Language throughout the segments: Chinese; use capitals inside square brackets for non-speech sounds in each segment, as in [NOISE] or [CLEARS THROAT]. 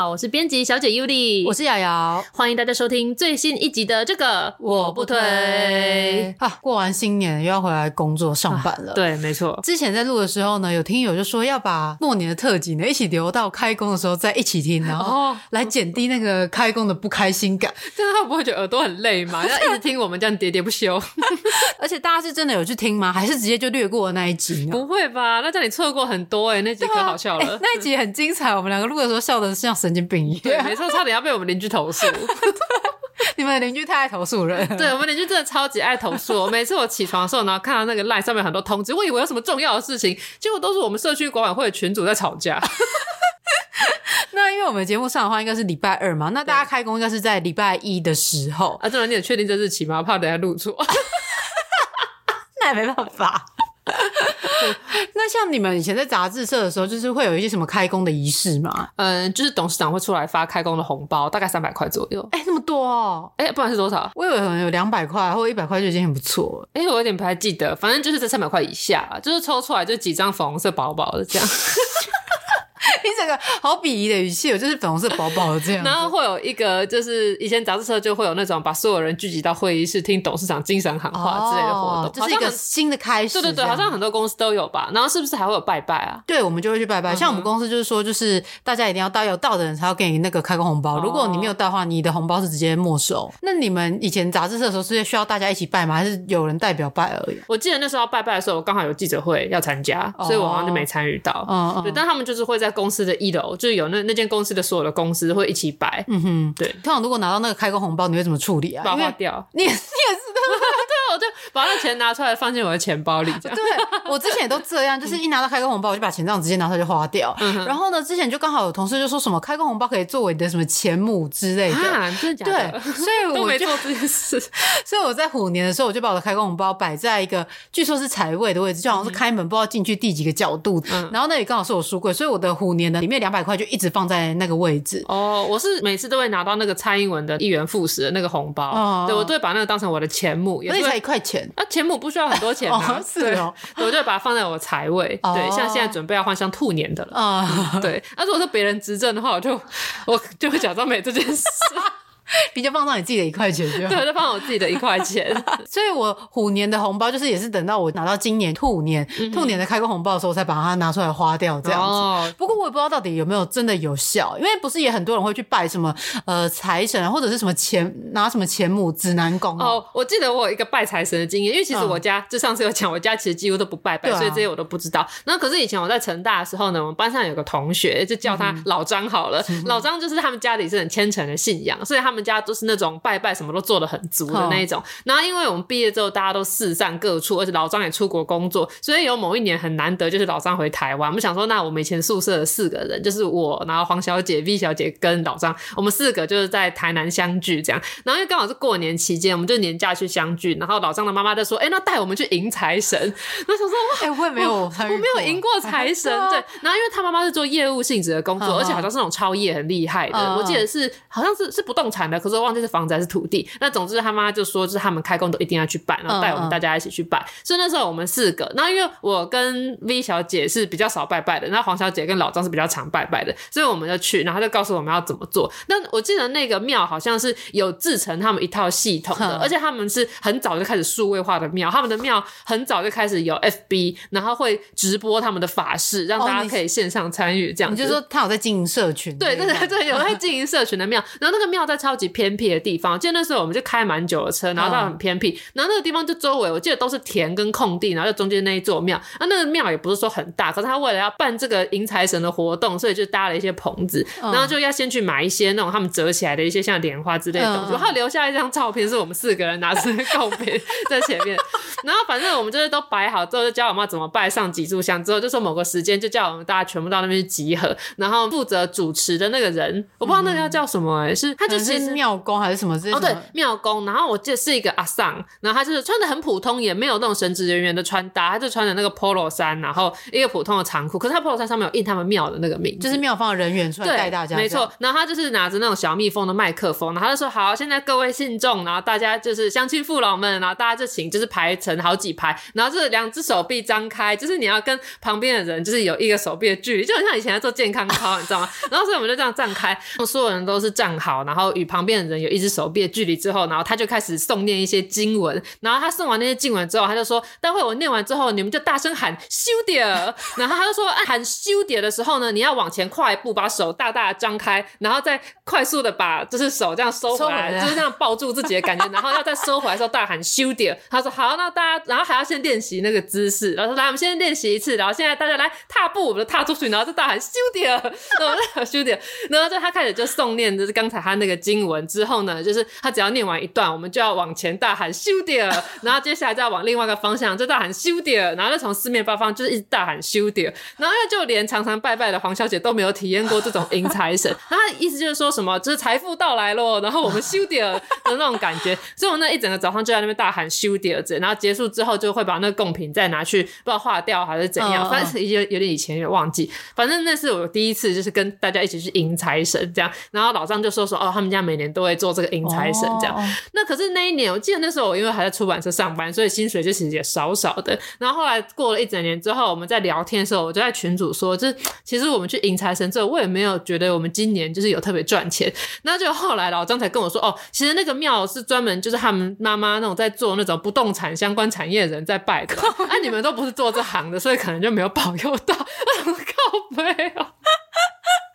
好，我是编辑小姐 Yuli，我是瑶瑶，欢迎大家收听最新一集的这个我不推啊！过完新年又要回来工作上班了，啊、对，没错。之前在录的时候呢，有听友就说要把过年的特辑呢一起留到开工的时候再一起听，然后来减低那个开工的不开心感。[LAUGHS] 这样他不会觉得耳朵很累吗？[LAUGHS] 要一直听我们这样喋喋不休。[LAUGHS] 而且大家是真的有去听吗？还是直接就略过了那一集？不会吧？那叫你错过很多哎、欸，那集可好笑了，欸、那一集很精彩。我们两个录的时候笑的。像神经病一样，对，没错，差点要被我们邻居投诉。[LAUGHS] 你们的邻居太爱投诉人，对，我们邻居真的超级爱投诉。[LAUGHS] 每次我起床的时候，然后看到那个 line 上面很多通知，我以为有什么重要的事情，结果都是我们社区管委会的群主在吵架。[LAUGHS] 那因为我们节目上的话，应该是礼拜二嘛，那大家开工应该是在礼拜一的时候啊。这你也确定这日期吗？怕等下录错，那也没办法。[LAUGHS] 那像你们以前在杂志社的时候，就是会有一些什么开工的仪式吗？嗯，就是董事长会出来发开工的红包，大概三百块左右。哎、欸，那么多哦！哎、欸，不管是多少？我以为可能有两百块或一百块就已经很不错。哎、欸，我有点不太记得，反正就是在三百块以下，就是抽出来就几张粉红色薄薄的这样。[LAUGHS] [LAUGHS] 你整个好鄙夷的语气，我就是粉红色薄薄的这样。然后会有一个，就是以前杂志社就会有那种把所有人聚集到会议室听董事长精神喊话之类的活动，这、哦、是一个新的开始。对对对，好像很多公司都有吧。然后是不是还会有拜拜啊？对，我们就会去拜拜。嗯、像我们公司就是说，就是大家一定要到，有到的人才要给你那个开工红包。如果你没有到的话，你的红包是直接没收。那你们以前杂志社的时候是需要大家一起拜吗？还是有人代表拜而已？我记得那时候要拜拜的时候，我刚好有记者会要参加，所以我好像就没参与到。嗯嗯。对，但他们就是会在公司的一楼。就是有那那间公司的所有的公司会一起摆，嗯哼，对。通常如果拿到那个开工红包，你会怎么处理啊？把它花掉。你也是的，就把那钱拿出来放进我的钱包里，这样。对，我之前也都这样，就是一拿到开工红包，我就把钱这样直接拿出来就花掉。嗯、然后呢，之前就刚好有同事就说什么开工红包可以作为你的什么钱母之类的，啊、真的假的？对，所以我就没做这件事。[LAUGHS] 所以我在虎年的时候，我就把我的开工红包摆在一个据说是财位的位置，就好像是开门不知道进去第几个角度。嗯、然后那里刚好是我书柜，所以我的虎年的里面两百块就一直放在。那个位置哦，我是每次都会拿到那个蔡英文的一元复始的那个红包，哦、对我都会把那个当成我的钱母，也是块钱。啊，钱母不需要很多钱啊，哦 [LAUGHS] 是哦，对，我就会把它放在我的财位，哦、对，像现在准备要换像兔年的了，哦、对，那如果是别人执政的话，我就我就会假装没这件事。[LAUGHS] 你就放到你自己的一块钱就好，对，就放我自己的一块钱。[LAUGHS] 所以我虎年的红包就是也是等到我拿到今年兔年、嗯、兔年的开工红包的时候，才把它拿出来花掉这样子。哦、不过我也不知道到底有没有真的有效，因为不是也很多人会去拜什么呃财神或者是什么钱拿什么钱母指南宫哦。我记得我有一个拜财神的经验，因为其实我家、嗯、就上次有讲，我家其实几乎都不拜拜，啊、所以这些我都不知道。那可是以前我在成大的时候呢，我们班上有个同学就叫他老张好了，嗯、老张就是他们家里是很虔诚的信仰，所以他们家都是那种。拜拜什么都做的很足的那一种，然后因为我们毕业之后大家都四散各处，而且老张也出国工作，所以有某一年很难得，就是老张回台湾。我们想说，那我们以前宿舍的四个人，就是我，然后黄小姐、V 小姐跟老张，我们四个就是在台南相聚这样。然后因为刚好是过年期间，我们就年假去相聚。然后老张的妈妈就说：“哎、欸，那带我们去迎财神。” [LAUGHS] 那想说：“哇，哎、欸，我也没有，我，没有迎过财神。啊”对。然后因为他妈妈是做业务性质的工作，啊、而且好像是那种超业很厉害的。啊、我记得是好像是是不动产的，可是我忘记是房子还是土地。那总之他妈就说，就是他们开工都一定要去拜，然后带我们大家一起去拜。嗯嗯，所以那时候我们四个，那因为我跟 V 小姐是比较少拜拜的，那黄小姐跟老张是比较常拜拜的，所以我们就去，然后就告诉我们要怎么做。那我记得那个庙好像是有制成他们一套系统的，嗯、而且他们是很早就开始数位化的庙，他们的庙很早就开始有 FB，然后会直播他们的法事，让大家可以线上参与。这样子，你就说他有在经营社群？对对对对，有在经营社群的庙。然后那个庙在超级偏僻的地方，记得那时候我们就开蛮久的车，然后到很偏僻，嗯、然后那个地方就周围我记得都是田跟空地，然后就中间那一座庙。那那个庙也不是说很大，可是他为了要办这个迎财神的活动，所以就搭了一些棚子，然后就要先去买一些那种他们折起来的一些像莲花之类的东西。然后留下一张照片，是我们四个人拿着贡品在前面。然后反正我们就是都摆好之后，就教我妈怎么拜，上几炷香之后，就说某个时间就叫我们大家全部到那边去集合，然后负责主持的那个人，我不知道那个要叫什么、欸，是他就是庙公还是什么？哦，对，庙公。然后我记得是一个阿桑，然后他就是穿的很普通，也没有那种神职人员的穿搭，他就穿着那个 polo 衫，然后一个普通的长裤。可是他 polo 衫上面有印他们庙的那个名字，就是庙方的人员出来带大家。没错。然后他就是拿着那种小蜜蜂的麦克风，然后他就说：“好，现在各位信众，然后大家就是乡亲父老们，然后大家就请就是排成好几排，然后就是两只手臂张开，就是你要跟旁边的人就是有一个手臂的距离，就很像以前在做健康操，你知道吗？然后所以我们就这样站开，所有人都是站好，然后与旁边的人有一只手臂的距离之后，然后他就开始诵念一些经文，然后他诵完那些经文之后，他就说：待会我念完之后，你们就大声喊修点，然后他就说：喊修点的时候呢，你要往前跨一步，把手大大的张开，然后再快速的把就是手这样收回来，就是这样抱住自己的感觉，然后要再收回来的时候大喊修点。他说：好，那大家，然后还要先练习那个姿势，然后说来，我们先练习一次，然后现在大家来踏步，我们就踏出去，然后就大喊修点，[LAUGHS] 然后再修点，然后就他开始就诵念，就是刚才他那个经文之后呢，就是他只要念完一段，我们就要往前大喊修点，然后接下来就要往另外一个方向就大喊修点，然后就从四面八方就是一直大喊修点，然后就连常常拜拜的黄小姐都没有体验过这种迎财神，然 [LAUGHS] 后他意思就是说什么，就是财富到来咯，然后我们修点的那种感觉，[LAUGHS] 所以我那一整个早上就在那边大喊修点子，然后结束之后就会把那个贡品再拿去不知道化掉还是怎样，反正有有点以前有点忘记，反正那是我第一次就是跟大家一起去迎财神这样，然后老张就说说哦，他们家每年都会做这个迎财神这样，那可是那一年我记得那时候我因为还在出版社上班，所以薪水就其实也少少的，然后后来过了一整年之后，我们在聊天的时候，我就在群组说，就是其实我们去迎财神之后，我也没有觉得我们今年就是有特别赚钱，那就后来老张才跟我说哦，其实那个庙是专门就是他们妈妈那种在做那种不动产相关产业的人在拜的，那、[LAUGHS] 啊，你们都不是做这行的，所以可能就没有保佑到，靠背哦。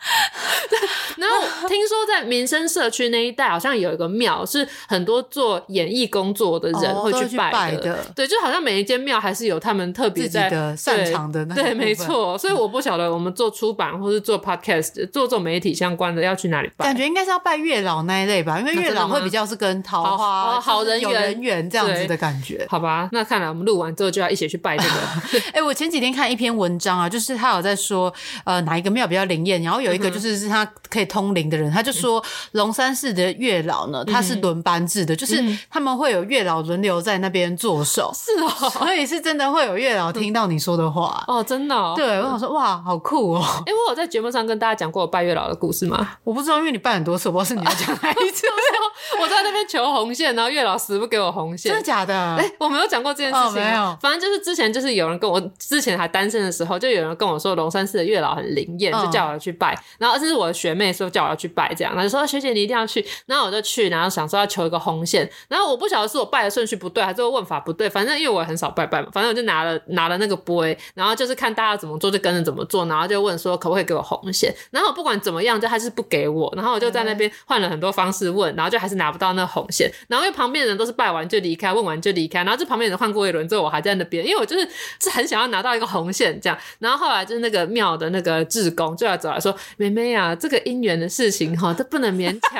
[LAUGHS] 然后听说在民生社区那一带，好像有一个庙，是很多做演艺工作的人会去拜的。哦、拜的对，就好像每一间庙还是有他们特别在的擅长的那。对，没错。所以我不晓得我们做出版或是做 podcast 做做媒体相关的要去哪里拜。感觉应该是要拜月老那一类吧，因为月老会比较是跟桃花、好人缘、人缘这样子的感觉。好吧，那看来我们录完之后就要一起去拜这个。[LAUGHS] 哎、欸，我前几天看一篇文章啊，就是他有在说，呃，哪一个庙比较灵验，然后有一个就是是他可以通灵的人，他就说龙山寺的月老呢，他是轮班制的，嗯、就是他们会有月老轮流在那边坐守。[LAUGHS] 是哦，所以是真的会有月老听到你说的话哦，真的、哦。对，我想说哇，好酷哦！哎、欸，我有在节目上跟大家讲过我拜月老的故事吗？我不知道，因为你拜很多次，我不知道是你要讲哪一次。[LAUGHS] 我在那边求红线，然后月老死不给我红线，真的假的？哎、欸，我没有讲过这件事情、哦，没有。反正就是之前就是有人跟我，之前还单身的时候，就有人跟我说龙山寺的月老很灵验，就叫我去拜。然后这是我的学妹说叫我要去拜，这样，然后就说学姐你一定要去。然后我就去，然后想说要求一个红线。然后我不晓得是我拜的顺序不对，还是我问法不对。反正因为我很少拜拜嘛，反正我就拿了拿了那个杯，然后就是看大家怎么做就跟着怎么做，然后就问说可不可以给我红线。然后不管怎么样，就还是不给我。然后我就在那边换了很多方式问，然后就还是拿不到那红线。然后因为旁边的人都是拜完就离开，问完就离开。然后这旁边的人换过一轮之后，我还在那边，因为我就是 [LAUGHS] 是很想要拿到一个红线这样。然后后来就是那个庙的那个志工就要走来说：“妹妹啊，这个姻缘的事情哈，这不能勉强。[LAUGHS] ”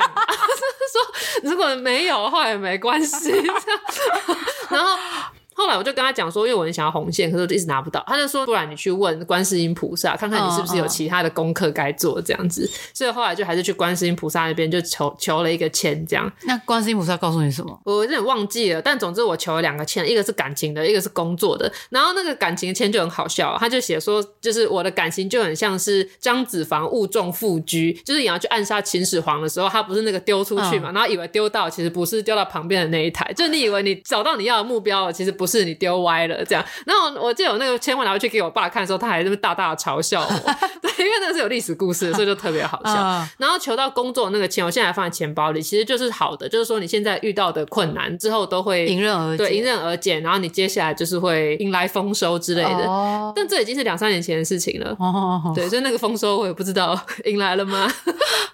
说如果没有的话也没关系。这样，然后。后后来我就跟他讲说，因为我很想要红线，可是我就一直拿不到。他就说，不然你去问观世音菩萨，看看你是不是有其他的功课该做这样子。所以后来就还是去观世音菩萨那边就求求了一个签，这样。那观世音菩萨告诉你什么？我有点忘记了，但总之我求了两个签，一个是感情的，一个是工作的。然后那个感情签就很好笑，他就写说，就是我的感情就很像是张子房误中副车，就是你要去暗杀秦始皇的时候，他不是那个丢出去嘛，嗯、然后以为丢到，其实不是丢到旁边的那一台，就你以为你找到你要的目标了，其实不是你丢歪了这样。然后我记得我那个千万拿回去给我爸看的时候，他还是大大的嘲笑我，[LAUGHS] [LAUGHS] 对，因为那个是有历史故事的，所以就特别好笑。嗯、然后求到工作那个钱，我现在还放在钱包里，其实就是好的，就是说你现在遇到的困难之后都会迎刃而解，对，迎刃而解，然后你接下来就是会迎来丰收之类的。哦、但这已经是两三年前的事情了，哦、对，所以那个丰收我也不知道 [LAUGHS] 迎来了吗？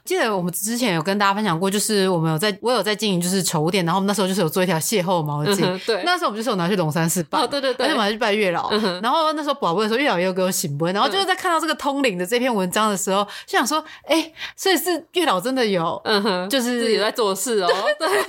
记得我们之前有跟大家分享过，就是我们有在，我有在经营就是宠物店，然后我们那时候就是有做一条邂逅毛巾，嗯、对，那时候我们就是有拿去龙山寺拜，哦，对对对，而且我们还去拜月老，嗯、然后那时候宝贝的时候月老也有给我醒杯，然后就是在看到这个通灵的这篇文章的时候，就想说，哎、欸，所以是月老真的有，嗯哼，就是自己在做事哦，[LAUGHS] 对，对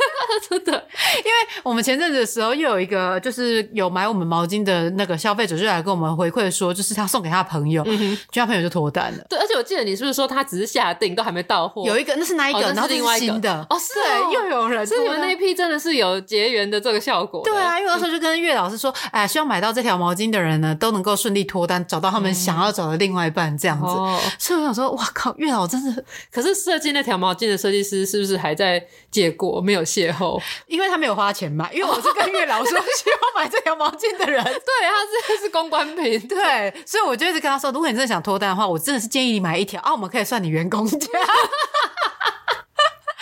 [LAUGHS] 真的，因为我们前阵子的时候又有一个就是有买我们毛巾的那个消费者就来跟我们回馈说，就是他送给他的朋友，嗯，就他朋友就脱单了，对，而且我记得你是不是说他只是下定都还没到货，有一个那是哪一个？哦、然后另外一个。的，哦，是哦，又有人，所以你们那一批真的是有结缘的这个效果，对啊，因为那时候就跟月老师说，哎，希望买到这条毛巾的人呢，都能够顺利脱单，找到他们想要找的另外一半，这样子。嗯、所以我想说，哇靠，月老真的，[LAUGHS] 可是设计那条毛巾的设计师是不是还在借过，没有邂逅？因为他没有花钱买，因为我是跟月老说 [LAUGHS] 希望买这条毛巾的人，[LAUGHS] 对，他是是公关品，对，所以我就一直跟他说，如果你真的想脱单的话，我真的是建议你买一条啊，我们可以算你员工价。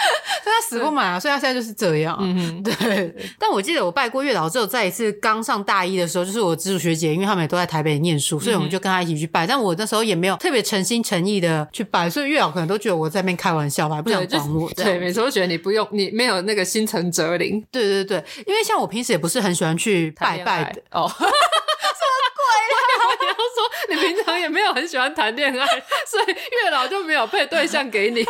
[LAUGHS] 但他死不买啊，所以他现在就是这样。嗯，[LAUGHS] 对。但我记得我拜过月老之后，再一次刚上大一的时候，就是我直属学姐，因为他们也都在台北念书，所以我们就跟他一起去拜。嗯、但我那时候也没有特别诚心诚意的去拜，所以月老可能都觉得我在那边开玩笑吧，不想管我。对，每次都觉得你不用，你没有那个心诚则灵。对对对，因为像我平时也不是很喜欢去拜拜的哦。[LAUGHS] 什么鬼啊？你要说你平常也没有很喜欢谈恋爱，所以月老就没有配对象给你。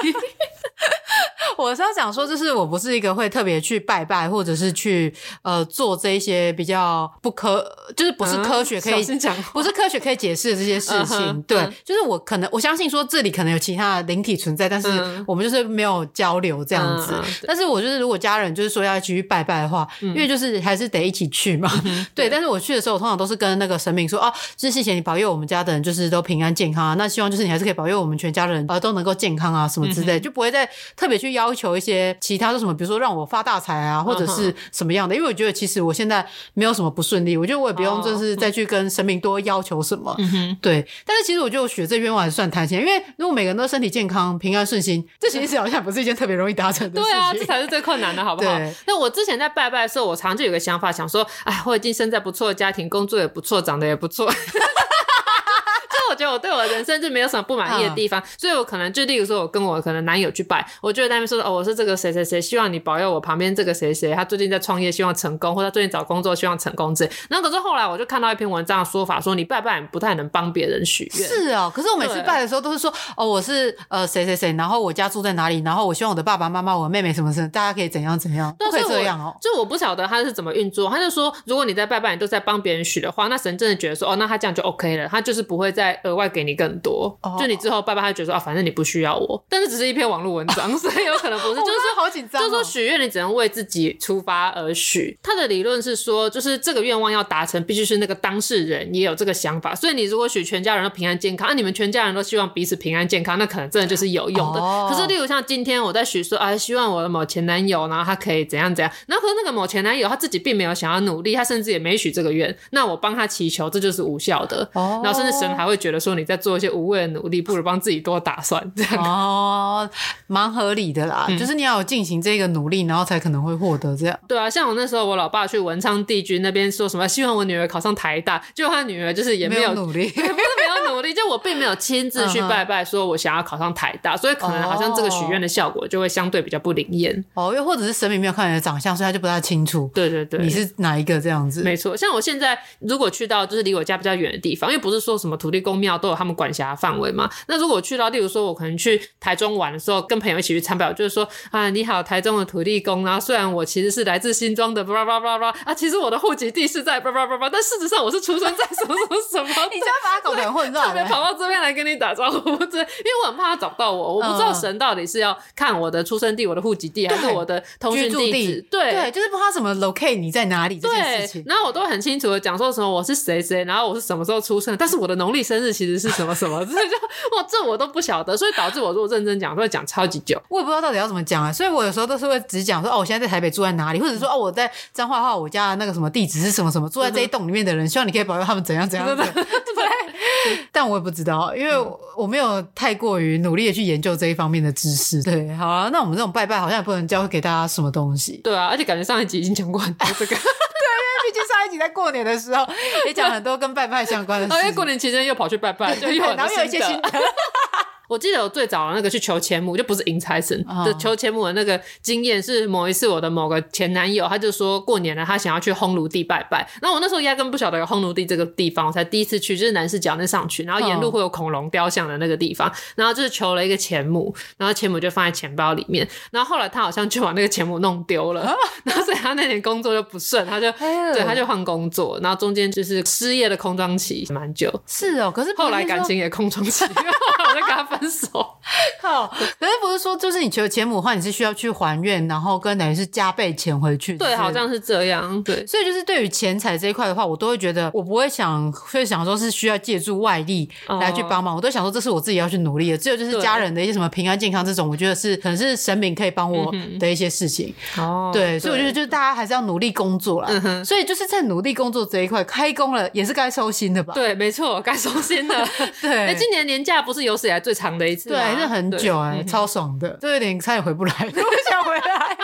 [LAUGHS] 我是要讲说，就是我不是一个会特别去拜拜，或者是去呃做这一些比较不科，就是不是科学可以讲，不是科学可以解释的这些事情。Uh 对，嗯、就是我可能我相信说这里可能有其他的灵体存在，但是我们就是没有交流这样子。Uh 但是我就是如果家人就是说要一起去拜拜的话，嗯、因为就是还是得一起去嘛。Uh 对，但是我去的时候，我通常都是跟那个神明说哦，就是谢谢你保佑我们家的人，就是都平安健康啊。那希望就是你还是可以保佑我们全家人啊都能够健康啊什么之类，uh. 就不会再特别去要求一些其他的什么，比如说让我发大财啊，或者是什么样的。因为我觉得其实我现在没有什么不顺利，我觉得我也不用就是再去跟神明多要求什么。对。但是其实我觉得我许这愿望还是算贪心，因为如果每个人都身体健康、平安顺心，这其实好像不是一件特别容易达成的事情。[LAUGHS] 对啊，这才是最困难的，好不好？那我之前在拜拜的时候，我常常就有个想法，想说，哎，我已经生在不错的家庭，工作也不错，长得也不错。[LAUGHS] 我觉得我对我的人生就没有什么不满意的地方，嗯、所以我可能就例如说，我跟我可能男友去拜，我就在那边说哦，我是这个谁谁谁，希望你保佑我旁边这个谁谁，他最近在创业，希望成功，或者他最近找工作，希望成功之类。然后可是后来我就看到一篇文章的说法，说你拜拜不太能帮别人许愿。是哦，可是我每次拜的时候都是说哦，我是呃谁谁谁，然后我家住在哪里，然后我希望我的爸爸妈妈、我妹妹什么什么，大家可以怎样怎样，都可以这样哦。就我不晓得他是怎么运作，他就说如果你在拜拜，你都在帮别人许的话，那神真的觉得说哦，那他这样就 OK 了，他就是不会再额外给你更多。多，就你之后拜拜，他觉得说啊，反正你不需要我，但是只是一篇网络文章，[LAUGHS] 所以有可能不是，就是说好紧张，就是说许愿你只能为自己出发而许。他的理论是说，就是这个愿望要达成，必须是那个当事人也有这个想法。所以你如果许全家人都平安健康，那、啊、你们全家人都希望彼此平安健康，那可能真的就是有用的。可是例如像今天我在许说啊，希望我的某前男友，然后他可以怎样怎样，然后可是那个某前男友他自己并没有想要努力，他甚至也没许这个愿，那我帮他祈求，这就是无效的。然后甚至神还会觉得说你在做一些无谓的努力。不如帮自己多打算，这样哦，蛮合理的啦。嗯、就是你要有进行这个努力，然后才可能会获得这样。对啊，像我那时候，我老爸去文昌帝君那边说什么，希望我女儿考上台大，结果他女儿就是也没有，没有努力，不 [LAUGHS] 是没有努力，力，就我并没有亲自去拜拜，说我想要考上台大，所以可能好像这个许愿的效果就会相对比较不灵验哦，又或者是神明没有看你的长相，所以他就不太清楚。对对对，你是哪一个这样子？没错，像我现在如果去到就是离我家比较远的地方，因为不是说什么土地公庙都有他们管辖范围嘛。那如果去到，例如说我可能去台中玩的时候，跟朋友一起去参拜，就是说啊，你好，台中的土地公，然后虽然我其实是来自新庄的，叭叭叭叭啊，其实我的户籍地是在叭叭叭叭，但事实上我是出生在什么什么什么，你就要把它搞得很混乱，[LAUGHS] 特别跑到这边来跟你打招呼，[LAUGHS] 这，因为我很怕他找不到我，我不知道神到底是要看我的出生地、我的户籍地，还是我的通讯地址，对对，就是不知道怎么 locate 你在哪里这件事情。然后我都很清楚的讲说什么我是谁谁，然后我是什么时候出生，但是我的农历生日其实是什么什么，[LAUGHS] 所以就哇，这我都不晓得，所以导致我如果认真讲，都会讲超级久，我也不知道到底要怎么讲啊。所以我有时候都是会只讲说哦，我现在在台北住在哪里，或者说哦，我在彰化话我家的那个什么地址是什么什么，住在这一栋里面的人，希望你可以保佑他们怎样怎样。[LAUGHS] 对，对，对，但我也不知道，因为我没有太过于努力的去研究这一方面的知识。对，好啊，那我们这种拜拜好像也不能教会给大家什么东西。对啊，而且感觉上一集已经讲过很多这个。[LAUGHS] 对，因为毕竟上一集在过年的时候也讲很多跟拜拜相关的事。[LAUGHS] 因为过年期间又跑去拜拜，然后又有一些新的。我记得我最早的那个去求钱母，就不是迎财神的求钱母的那个经验，是某一次我的某个前男友，他就说过年了，他想要去烘炉地拜拜。那我那时候压根不晓得有烘炉地这个地方，我才第一次去，就是南势角那上去，然后沿路会有恐龙雕像的那个地方，然后就是求了一个钱母，然后钱母就放在钱包里面。然后后来他好像就把那个钱母弄丢了，然后所以他那年工作就不顺，他就对他就换工作，然后中间就是失业的空窗期蛮久。是哦，可是后来感情也空窗期，[LAUGHS] 我就跟他分手。[LAUGHS] 靠！可是不是说，就是你求钱母的话，你是需要去还愿，然后跟等于是加倍钱回去。对，好像是这样。对，所以就是对于钱财这一块的话，我都会觉得，我不会想会想说是需要借助外力来去帮忙，我都想说这是我自己要去努力的。只有就是家人的一些什么平安健康这种，我觉得是可能是神明可以帮我的一些事情。哦，对，所以我觉得就是大家还是要努力工作啦。嗯。所以就是在努力工作这一块，开工了也是该收心的吧？对，没错，该收心的。[LAUGHS] 对。哎，今年年假不是有史以来最长的一次？对，是很久哎、欸，[LAUGHS] 超爽的，[LAUGHS] 就有点差点回不来，[LAUGHS] 不想回来。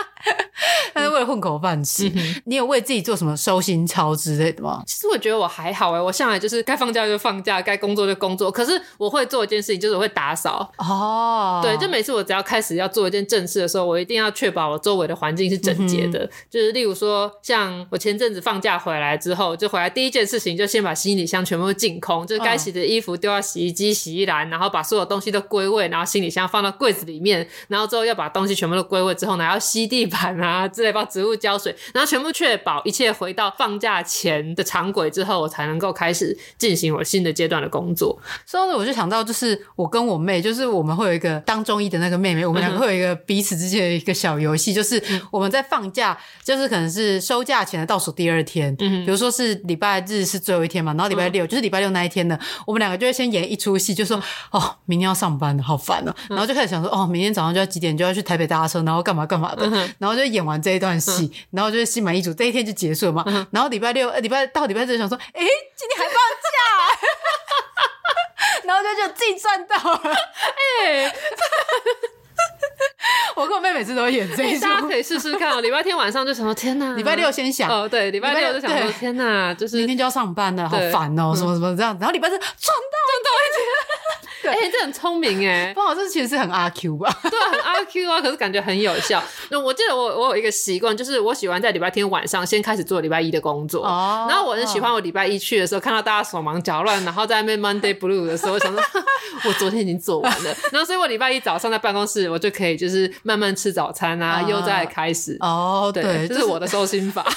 [LAUGHS] 但是为了混口饭吃，嗯、你有为自己做什么收心操之类的吗？其实我觉得我还好哎、欸，我向来就是该放假就放假，该工作就工作。可是我会做一件事情，就是我会打扫。哦，对，就每次我只要开始要做一件正事的时候，我一定要确保我周围的环境是整洁的。嗯、就是例如说，像我前阵子放假回来之后，就回来第一件事情就先把行李箱全部净空，就是该洗的衣服丢到洗衣机、洗衣篮，然后把所有东西都归位，然后行李箱放到柜子里面，然后之后要把东西全部都归位之后呢，要吸地板啊之类，把植物浇水，然后全部确保一切回到放假前的常轨之后，我才能够开始进行我新的阶段的工作。说到这，我就想到，就是我跟我妹，就是我们会有一个当中医的那个妹妹，我们两个会有一个彼此之间的一个小游戏，就是我们在放假，就是可能是收假前的倒数第二天，嗯，比如说是礼拜日是最后一天嘛，然后礼拜六就是礼拜六那一天呢，我们两个就会先演一出戏，就说哦，明天要上班了，好烦哦，然后就开始想说哦，明天早上就要几点就要去台北搭车，然后干嘛干嘛的，然后就演完这一段戏，然后就心满意足，这一天就结束了嘛。然后礼拜六、礼拜到礼拜日想说，哎，今天还放假，[LAUGHS] 然后就自己赚到了，[LAUGHS] 哎。[LAUGHS] 我跟我妹每次都会演这一出，大家可以试试看哦。[LAUGHS] 礼拜天晚上就想说天哪，礼拜六先想。哦，对，礼拜六就想说天哪，就是明天就要上班了，好烦哦，什么什么这样。然后礼拜四赚到，赚到一天，哎，这很聪明哎，不好，这其实是很阿 Q 吧？[LAUGHS] 对，很阿 Q 啊，可是感觉很有效。那我记得我我有一个习惯，就是我喜欢在礼拜天晚上先开始做礼拜一的工作，哦。然后我很喜欢我礼拜一去的时候，看到大家手忙脚乱，然后在那边 Monday Blue 的时候，我想说我昨天已经做完了，然后所以我礼拜一早上在办公室，我就可以就是慢慢吃早餐啊，又再开始哦，对，这是我的收心法。[LAUGHS]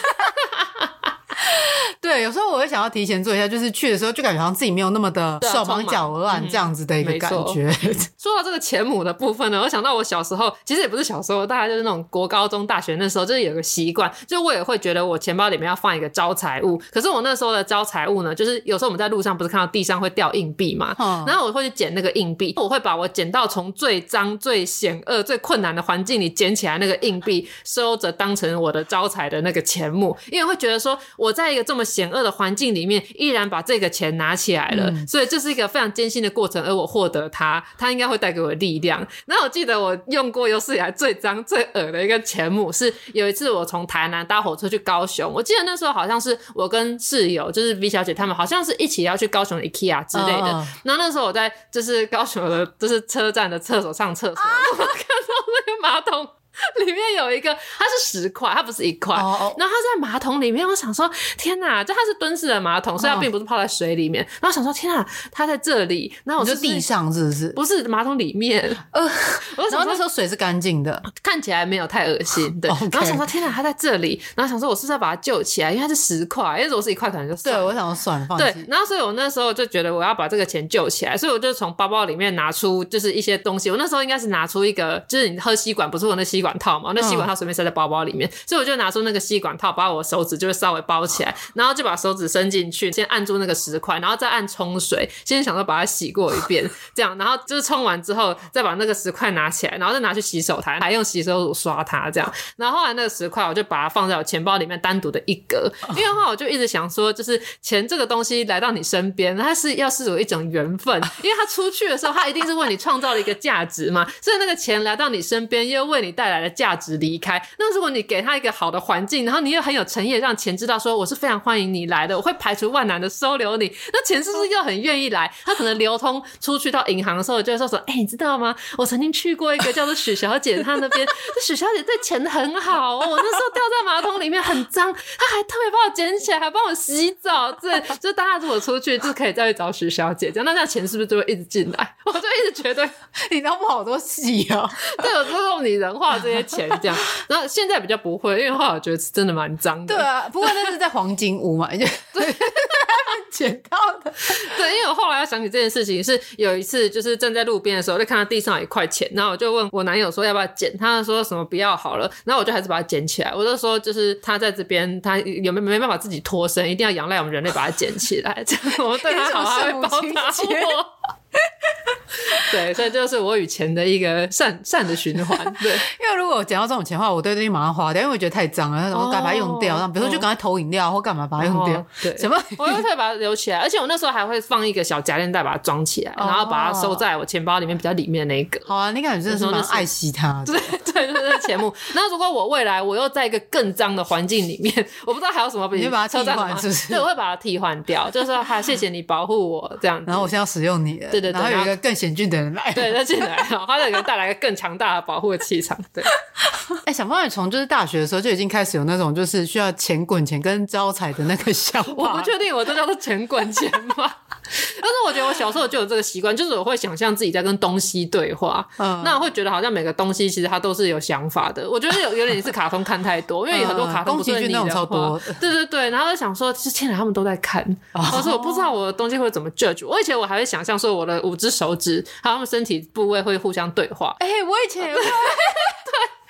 对，有时候我会想要提前做一下，就是去的时候就感觉好像自己没有那么的手忙脚乱这样子的一个感觉。嗯、[LAUGHS] 说到这个钱母的部分呢，我想到我小时候，其实也不是小时候，大概就是那种国高中大学那时候，就是有个习惯，就我也会觉得我钱包里面要放一个招财物。可是我那时候的招财物呢，就是有时候我们在路上不是看到地上会掉硬币嘛，嗯、然后我会去捡那个硬币，我会把我捡到从最脏、最险恶、最困难的环境里捡起来那个硬币，收着当成我的招财的那个钱母，因为会觉得说我在一个这么险险恶的环境里面，依然把这个钱拿起来了。嗯、所以这是一个非常艰辛的过程，而我获得它，它应该会带给我力量。那我记得我用过有史以来最脏最恶的一个钱母，是有一次我从台南搭火车去高雄，我记得那时候好像是我跟室友，就是 V 小姐他们，好像是一起要去高雄的 IKEA 之类的。哦、然后那时候我在就是高雄的，就是车站的厕所上厕所，啊、我看到那个马桶。[LAUGHS] 里面有一个，它是十块，它不是一块。Oh. 然后它在马桶里面，我想说，天哪！就它是蹲式的马桶，所以它并不是泡在水里面。然后想说，天哪，它在这里。然后我就地上是不是？不是马桶里面。呃，[LAUGHS] 我想说那时候水是干净的，看起来没有太恶心。[LAUGHS] 对。然后想说，天哪，它在这里。然后想说，我是不是要把它救起来？因为它是十块，因为如果是一块，可能就。对，我想说算了，放对。然后所以我那时候就觉得我要把这个钱救起来，所以我就从包包里面拿出就是一些东西。我那时候应该是拿出一个，就是你喝吸管不是我那吸管套嘛？那吸管。套随便塞在包包里面，所以我就拿出那个吸管套，把我手指就是稍微包起来，然后就把手指伸进去，先按住那个石块，然后再按冲水，先想说把它洗过一遍，[LAUGHS] 这样，然后就是冲完之后，再把那个石块拿起来，然后再拿去洗手台，还用洗手乳刷它，这样。然后后来那个石块，我就把它放在我钱包里面单独的一格，因为的话我就一直想说，就是钱这个东西来到你身边，它是要是有一种缘分，[LAUGHS] 因为它出去的时候，它一定是为你创造了一个价值嘛，所以那个钱来到你身边，又为你带来了价值离开。那如果你给他一个好的环境，然后你又很有诚意，让钱知道说我是非常欢迎你来的，我会排除万难的收留你，那钱是不是又很愿意来？他可能流通出去到银行的时候，就会说说，哎、欸，你知道吗？我曾经去过一个叫做许小姐，她那边，这许小姐对钱很好哦。我那时候掉在马桶里面很脏，她还特别帮我捡起来，还帮我洗澡。这就大家如果出去就可以再去找许小姐，这样那这样钱是不是就会一直进来？我就一直觉得你都不好多戏啊，对，我就用拟人化这些钱这样，然后。现在比较不会，因为后来我觉得是真的蛮脏的。对啊，不过那是在黄金屋嘛，就对，[LAUGHS] 捡到的。对，因为我后来要想起这件事情，是有一次就是站在路边的时候，就看到地上有一块钱，然后我就问我男友说要不要捡，他说什么不要好了，然后我就还是把它捡起来。我就说就是他在这边，他有没有没办法自己脱身，一定要仰赖我们人类把它捡起来，这样我们对他 [LAUGHS] 好，他会报答我。[LAUGHS] 对，所以就是我与钱的一个善善的循环。对，[LAUGHS] 因为如果我捡到这种钱的话，我对这些马上花掉，因为我觉得太脏了，然后赶快把它用掉。然后比如说就赶快投饮料或干嘛把它用掉。对，什么？我会特别把它留起来，而且我那时候还会放一个小夹链袋把它装起来，然后把它收在我钱包里面比较里面的那一个。好啊，你感觉真的是蛮爱惜它。[LAUGHS] 对对，就是钱目。那如果我未来我又在一个更脏的环境里面，我不知道还有什么，你会把它替换，是不是？对，我会把它替换掉，就是说哈，谢谢你保护我这样。然后我现在要使用你了。对对对。一个更险峻的人来，对，他进来，他就给他带来一个更强大的保护的气场。对，[LAUGHS] 哎、欸，小方，你从就是大学的时候就已经开始有那种就是需要钱滚钱跟招财的那个想法。我不确定我这叫做钱滚钱吗？但是我觉得我小时候就有这个习惯，就是我会想象自己在跟东西对话。嗯，那我会觉得好像每个东西其实它都是有想法的。我觉得有有点是卡通看太多，因为有很多卡通不是你的话，对对对，然后就想说，其实天哪，他们都在看，可是我不知道我的东西会怎么 judge。我以前我还会想象说我的五只手指还有他们身体部位会互相对话。哎、欸，我以前也会。对。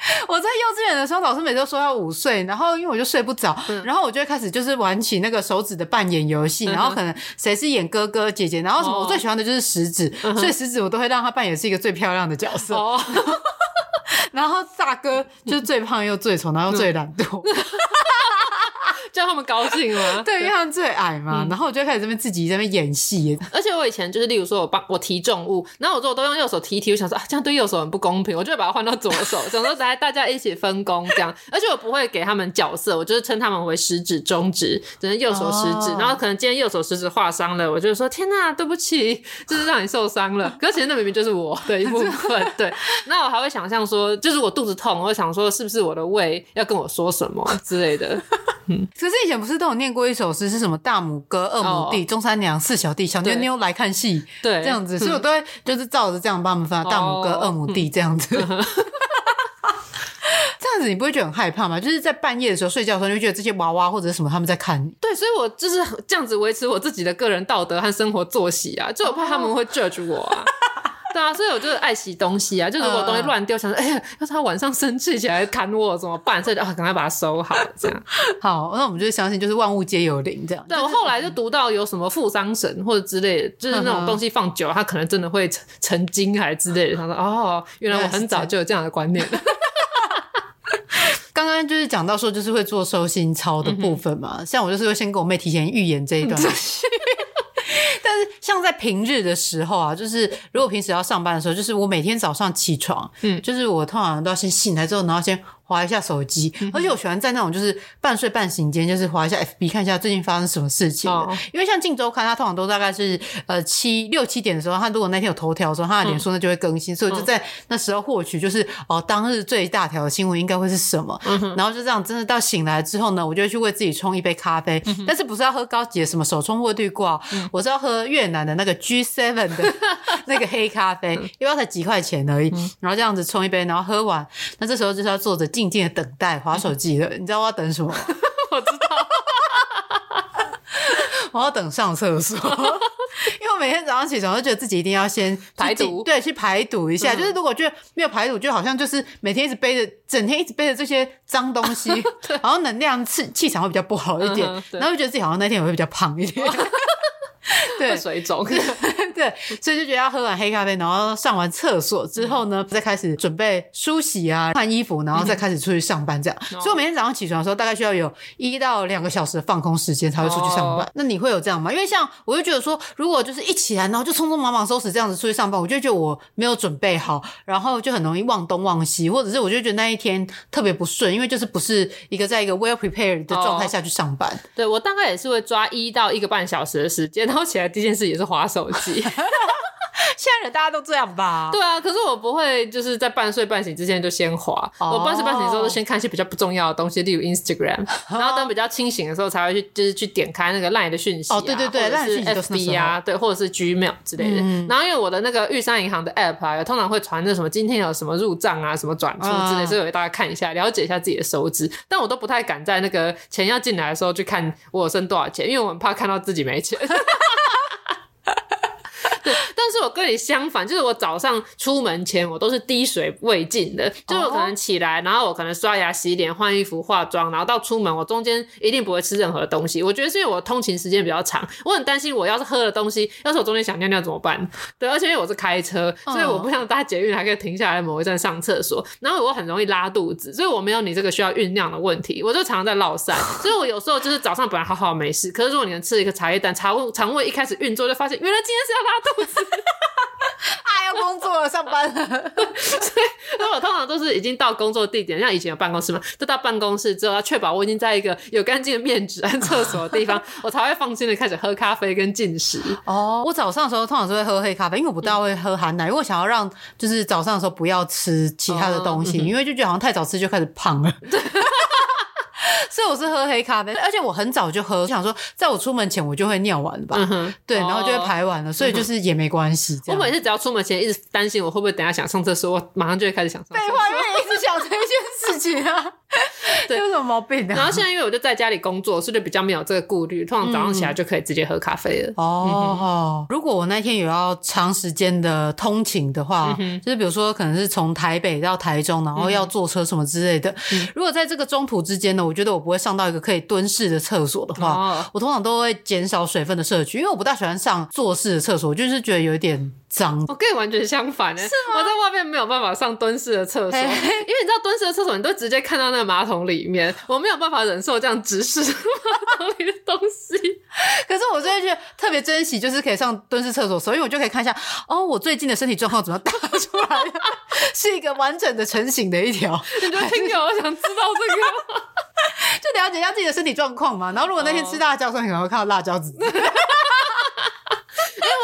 [LAUGHS] 我在幼稚园的时候，老师每次都说要午睡，然后因为我就睡不着，嗯、然后我就会开始就是玩起那个手指的扮演游戏，嗯、然后可能谁是演哥哥姐姐，然后什么我最喜欢的就是食指，哦、所以食指我都会让他扮演是一个最漂亮的角色，哦、[LAUGHS] 然后大哥就是最胖又最丑，然后最懒惰。[LAUGHS] 嗯 [LAUGHS] 叫他们高兴吗？[LAUGHS] 对，因为他们最矮嘛。嗯、然后我就开始这边自己在那边演戏。而且我以前就是，例如说我帮我提重物，然后我说我都用右手提一提，我想说啊，这样对右手很不公平，我就会把它换到左手，[LAUGHS] 想说来大家一起分工这样。而且我不会给他们角色，我就是称他们为食指、中指，只能右手食指。哦、然后可能今天右手食指划伤了，我就说天哪，对不起，就是让你受伤了。可是其实那明明就是我的一部分。对，那我还会想象说，就是我肚子痛，我会想说是不是我的胃要跟我说什么之类的。嗯，可是以前不是都有念过一首诗，是什么大拇哥、二拇弟、中三娘、四小弟、小妞妞来看戏，对，这样子，所以我都会就是照着这样帮他们分，大拇哥、二拇弟这样子。[LAUGHS] [LAUGHS] 这样子你不会觉得很害怕吗？就是在半夜的时候睡觉的时候，你会觉得这些娃娃或者什么他们在看你。对，所以我就是这样子维持我自己的个人道德和生活作息啊，就我怕他们会 judge 我啊。[LAUGHS] 对啊，所以我就是爱惜东西啊，就如果东西乱丢，想说，哎呀，要是他晚上生气起来砍我怎么办？所以就啊，赶快把它收好，这样。[LAUGHS] 好，那我们就相信，就是万物皆有灵这样。对，我后来就读到有什么富商神或者之类的，就是那种东西放久了，它可能真的会成成精还之类的。他说，哦，原来我很早就有这样的观念。[LAUGHS] [LAUGHS] 刚刚就是讲到说，就是会做收心操的部分嘛。嗯、像我就是会先跟我妹提前预演这一段。但是像在平日的时候啊，就是如果平时要上班的时候，就是我每天早上起床，嗯，就是我通常都要先醒来之后，然后先。滑一下手机，而且我喜欢在那种就是半睡半醒间，就是划一下 FB 看一下最近发生什么事情。Oh. 因为像镜周刊，它通常都大概是呃七六七点的时候，它如果那天有头条的时候，它的脸书呢就会更新，嗯、所以我就在那时候获取就是哦当日最大条的新闻应该会是什么，嗯、然后就这样真的到醒来之后呢，我就会去为自己冲一杯咖啡，嗯、但是不是要喝高级的什么手冲或滤挂，嗯、我是要喝越南的那个 G7 的 [LAUGHS] 那个黑咖啡，因为它才几块钱而已，嗯、然后这样子冲一杯，然后喝完，那这时候就是要坐着静静静的等待。划手机的，[LAUGHS] 你知道我要等什么？[LAUGHS] 我知道，[LAUGHS] 我要等上厕所，因为我每天早上起床都觉得自己一定要先排毒，对，去排毒一下。嗯、就是如果觉得没有排毒，就好像就是每天一直背着，整天一直背着这些脏东西，对然后能量气气场会比较不好一点，嗯、然后就觉得自己好像那天也会比较胖一点。[LAUGHS] 对，水肿，[LAUGHS] 对，所以就觉得要喝完黑咖啡，然后上完厕所之后呢，再开始准备梳洗啊、换衣服，然后再开始出去上班。这样，所以我每天早上起床的时候，大概需要有一到两个小时的放空时间才会出去上班。那你会有这样吗？因为像我就觉得说，如果就是一起来，然后就匆匆忙忙收拾这样子出去上班，我就觉得我没有准备好，然后就很容易忘东忘西，或者是我就觉得那一天特别不顺，因为就是不是一个在一个 well prepared 的状态下去上班。对，我大概也是会抓一到一个半小时的时间，然后起来第一件事也是划手机。[LAUGHS] [LAUGHS] 现在人大家都这样吧？对啊，可是我不会，就是在半睡半醒之前就先滑。Oh. 我半睡半醒的时候，就先看一些比较不重要的东西，例如 Instagram。[LAUGHS] 然后等比较清醒的时候，才会去，就是去点开那个 Line 的讯息啊，oh, 对对对，或者是 FB 啊，对，或者是 Gmail 之类的。嗯、然后因为我的那个玉山银行的 App 啊，通常会传那什么今天有什么入账啊，什么转出之类，uh. 所以我会大家看一下，了解一下自己的收支。但我都不太敢在那个钱要进来的时候去看我有剩多少钱，因为我很怕看到自己没钱。[LAUGHS] 但是我跟你相反，就是我早上出门前我都是滴水未进的，就是我可能起来，然后我可能刷牙、洗脸、换衣服、化妆，然后到出门，我中间一定不会吃任何东西。我觉得是因为我通勤时间比较长，我很担心我要是喝了东西，要是我中间想尿尿怎么办？对，而且因为我是开车，所以我不像搭捷运还可以停下来某一站上厕所，然后我很容易拉肚子，所以我没有你这个需要酝酿的问题，我就常常在落赛。所以我有时候就是早上本来好好没事，可是如果你能吃一个茶叶蛋，肠胃肠胃一开始运作，就发现原来今天是要拉肚子。[LAUGHS] 啊，要工作了，上班了。[LAUGHS] 所以，那我通常都是已经到工作地点，像以前有办公室嘛，就到办公室之后，要确保我已经在一个有干净的面纸和厕所的地方，[LAUGHS] 我才会放心的开始喝咖啡跟进食。哦，我早上的时候通常是会喝黑咖啡，因为我不大会喝含奶，因为我想要让就是早上的时候不要吃其他的东西，哦嗯、因为就觉得好像太早吃就开始胖了。对。[LAUGHS] 所以我是喝黑咖啡，而且我很早就喝，我想说在我出门前我就会尿完吧，嗯、对，然后就会排完了，哦、所以就是也没关系。我每次只要出门前一直担心我会不会等下想上厕所，我马上就会开始想上厕所。废话，因为你一直想这件 [LAUGHS] 对，有什么毛病的？然后现在因为我就在家里工作，所以就比较没有这个顾虑。通常早上起来就可以直接喝咖啡了。嗯、哦，如果我那天有要长时间的通勤的话，嗯、就是比如说可能是从台北到台中，然后要坐车什么之类的。嗯、如果在这个中途之间呢，我觉得我不会上到一个可以蹲式的厕所的话，哦、我通常都会减少水分的摄取，因为我不大喜欢上坐式的厕所，我就是觉得有一点。脏，我跟你完全相反呢。是吗？我在外面没有办法上蹲式的厕所，因为你知道蹲式的厕所，你都直接看到那个马桶里面，我没有办法忍受这样直视 [LAUGHS] 马桶里的东西。可是我最近特别珍惜，就是可以上蹲式厕所，所以我就可以看一下，哦，我最近的身体状况怎么打出来，[LAUGHS] 是一个完整的成型的一条。你就听友，我想知道这个，就了解一下自己的身体状况嘛。然后如果那天吃辣椒，所以可能会看到辣椒籽。[LAUGHS]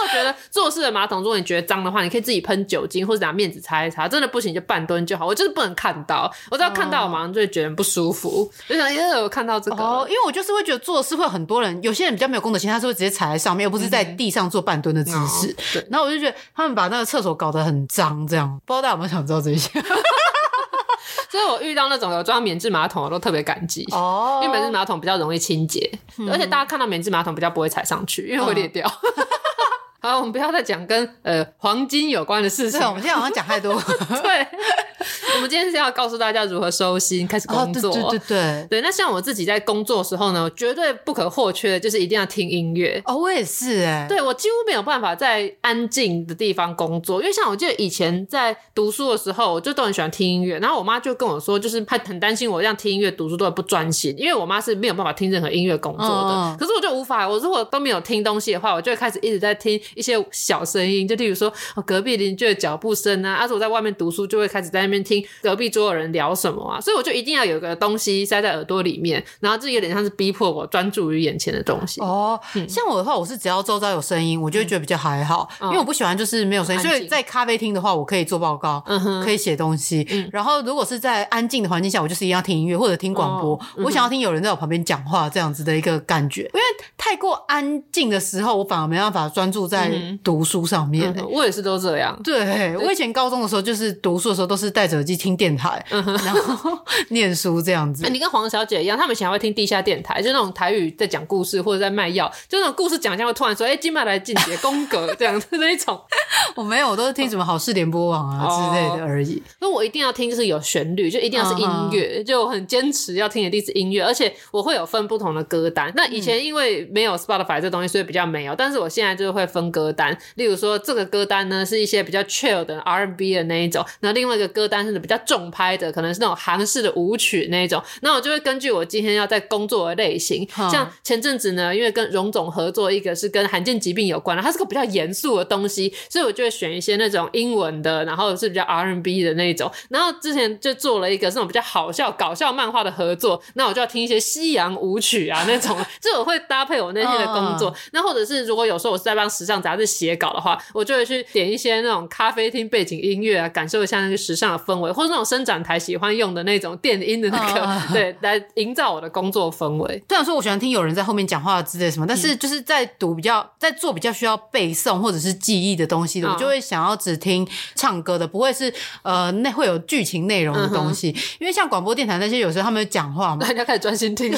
我觉得坐式的马桶，如果你觉得脏的话，你可以自己喷酒精或者拿面纸擦一擦。真的不行就半蹲就好。我就是不能看到，我只要看到我马上就会觉得不舒服。就想，因为我看到这个，哦，因为我就是会觉得坐式会很多人，有些人比较没有公德心，他是会直接踩在上面，又不是在地上做半蹲的姿势。对。然后我就觉得他们把那个厕所搞得很脏，这样不知道大家有没有想知道这些？[LAUGHS] 所以我遇到那种有装免治马桶，我都特别感激哦，因为免治马桶比较容易清洁，而且大家看到免治马桶比较不会踩上去，因为会裂掉。[LAUGHS] 好，我们不要再讲跟呃黄金有关的事情。对，我们现在好像讲太多。[LAUGHS] 对，我们今天是要告诉大家如何收心，开始工作。哦、对对对对，对。那像我自己在工作的时候呢，绝对不可或缺的就是一定要听音乐。哦，我也是哎。对，我几乎没有办法在安静的地方工作，因为像我记得以前在读书的时候，我就都很喜欢听音乐。然后我妈就跟我说，就是她很担心我这样听音乐读书都会不专心，因为我妈是没有办法听任何音乐工作的。哦、可是我就无法，我如果都没有听东西的话，我就会开始一直在听一些小声音，就例如说隔壁邻居的脚步声啊。而且我在外面读书，就会开始在那边听隔壁桌的人聊什么啊。所以我就一定要有个东西塞在耳朵里面，然后这有点像是逼迫我专注于眼前的东西。哦，嗯、像我的话，我是只要周遭有声音，我就会觉得比较还好，嗯、因为我不喜欢就是没有声音。所以在咖啡厅的话，我可以做报告，可以写东西。嗯、然后如果是在安静的环境下，我就是一定要听音乐或者听广播。我想要听有人在我旁边讲话这样子的一个感觉，因为太过安静的时候，我反而没办法专注在读书上面。我也是都这样。对，对我以前高中的时候，就是读书的时候都是戴着耳机听电台，嗯、然后念书这样子。欸、你跟黄小姐一样，他们想要会听地下电台，就那种台语在讲故事或者在卖药，就那种故事讲一下会突然说：“哎、欸，今麦来进节宫格这样子那一种。[LAUGHS] ”我没有，我都是听什么好事联播网啊之类的而已。那、哦、我一定要听，就是有旋律，就一定要是音乐，uh huh. 就很坚持要听的，第一次音乐，而且我会有分不同的歌单。那以前因为没有 Spotify 这东西，所以比较没有。但是我现在就会分歌单，例如说这个歌单呢是一些比较 chill 的 R&B 的那一种，那另外一个歌单是比较重拍的，可能是那种韩式的舞曲那一种。那我就会根据我今天要在工作的类型，uh. 像前阵子呢，因为跟荣总合作，一个是跟罕见疾病有关的，它是个比较严肃的东西，所以我就会选一些那种英文的，然后是比较 R&B 的那种。然后之前就做了一个这种比较好笑、搞笑漫画的合作，那我就要听一些西洋舞曲啊那种，就我会搭配我那天的工作。Uh. 那或者是如果有时候我是在帮时尚杂志写稿的话，我就会去点一些那种咖啡厅背景音乐啊，感受一下那个时尚的氛围，或者那种伸展台喜欢用的那种电音的那个，uh. [LAUGHS] 对，来营造我的工作氛围。虽然说我喜欢听有人在后面讲话之类什么，但是就是在读比较在做比较需要背诵或者是记忆的东西的，uh. 我就会想要只听唱歌的，不会是呃那会有剧情内容的东西，uh. 因为像广播电台那些有时候他们会讲话嘛，[LAUGHS] 大家开始专心听。[LAUGHS]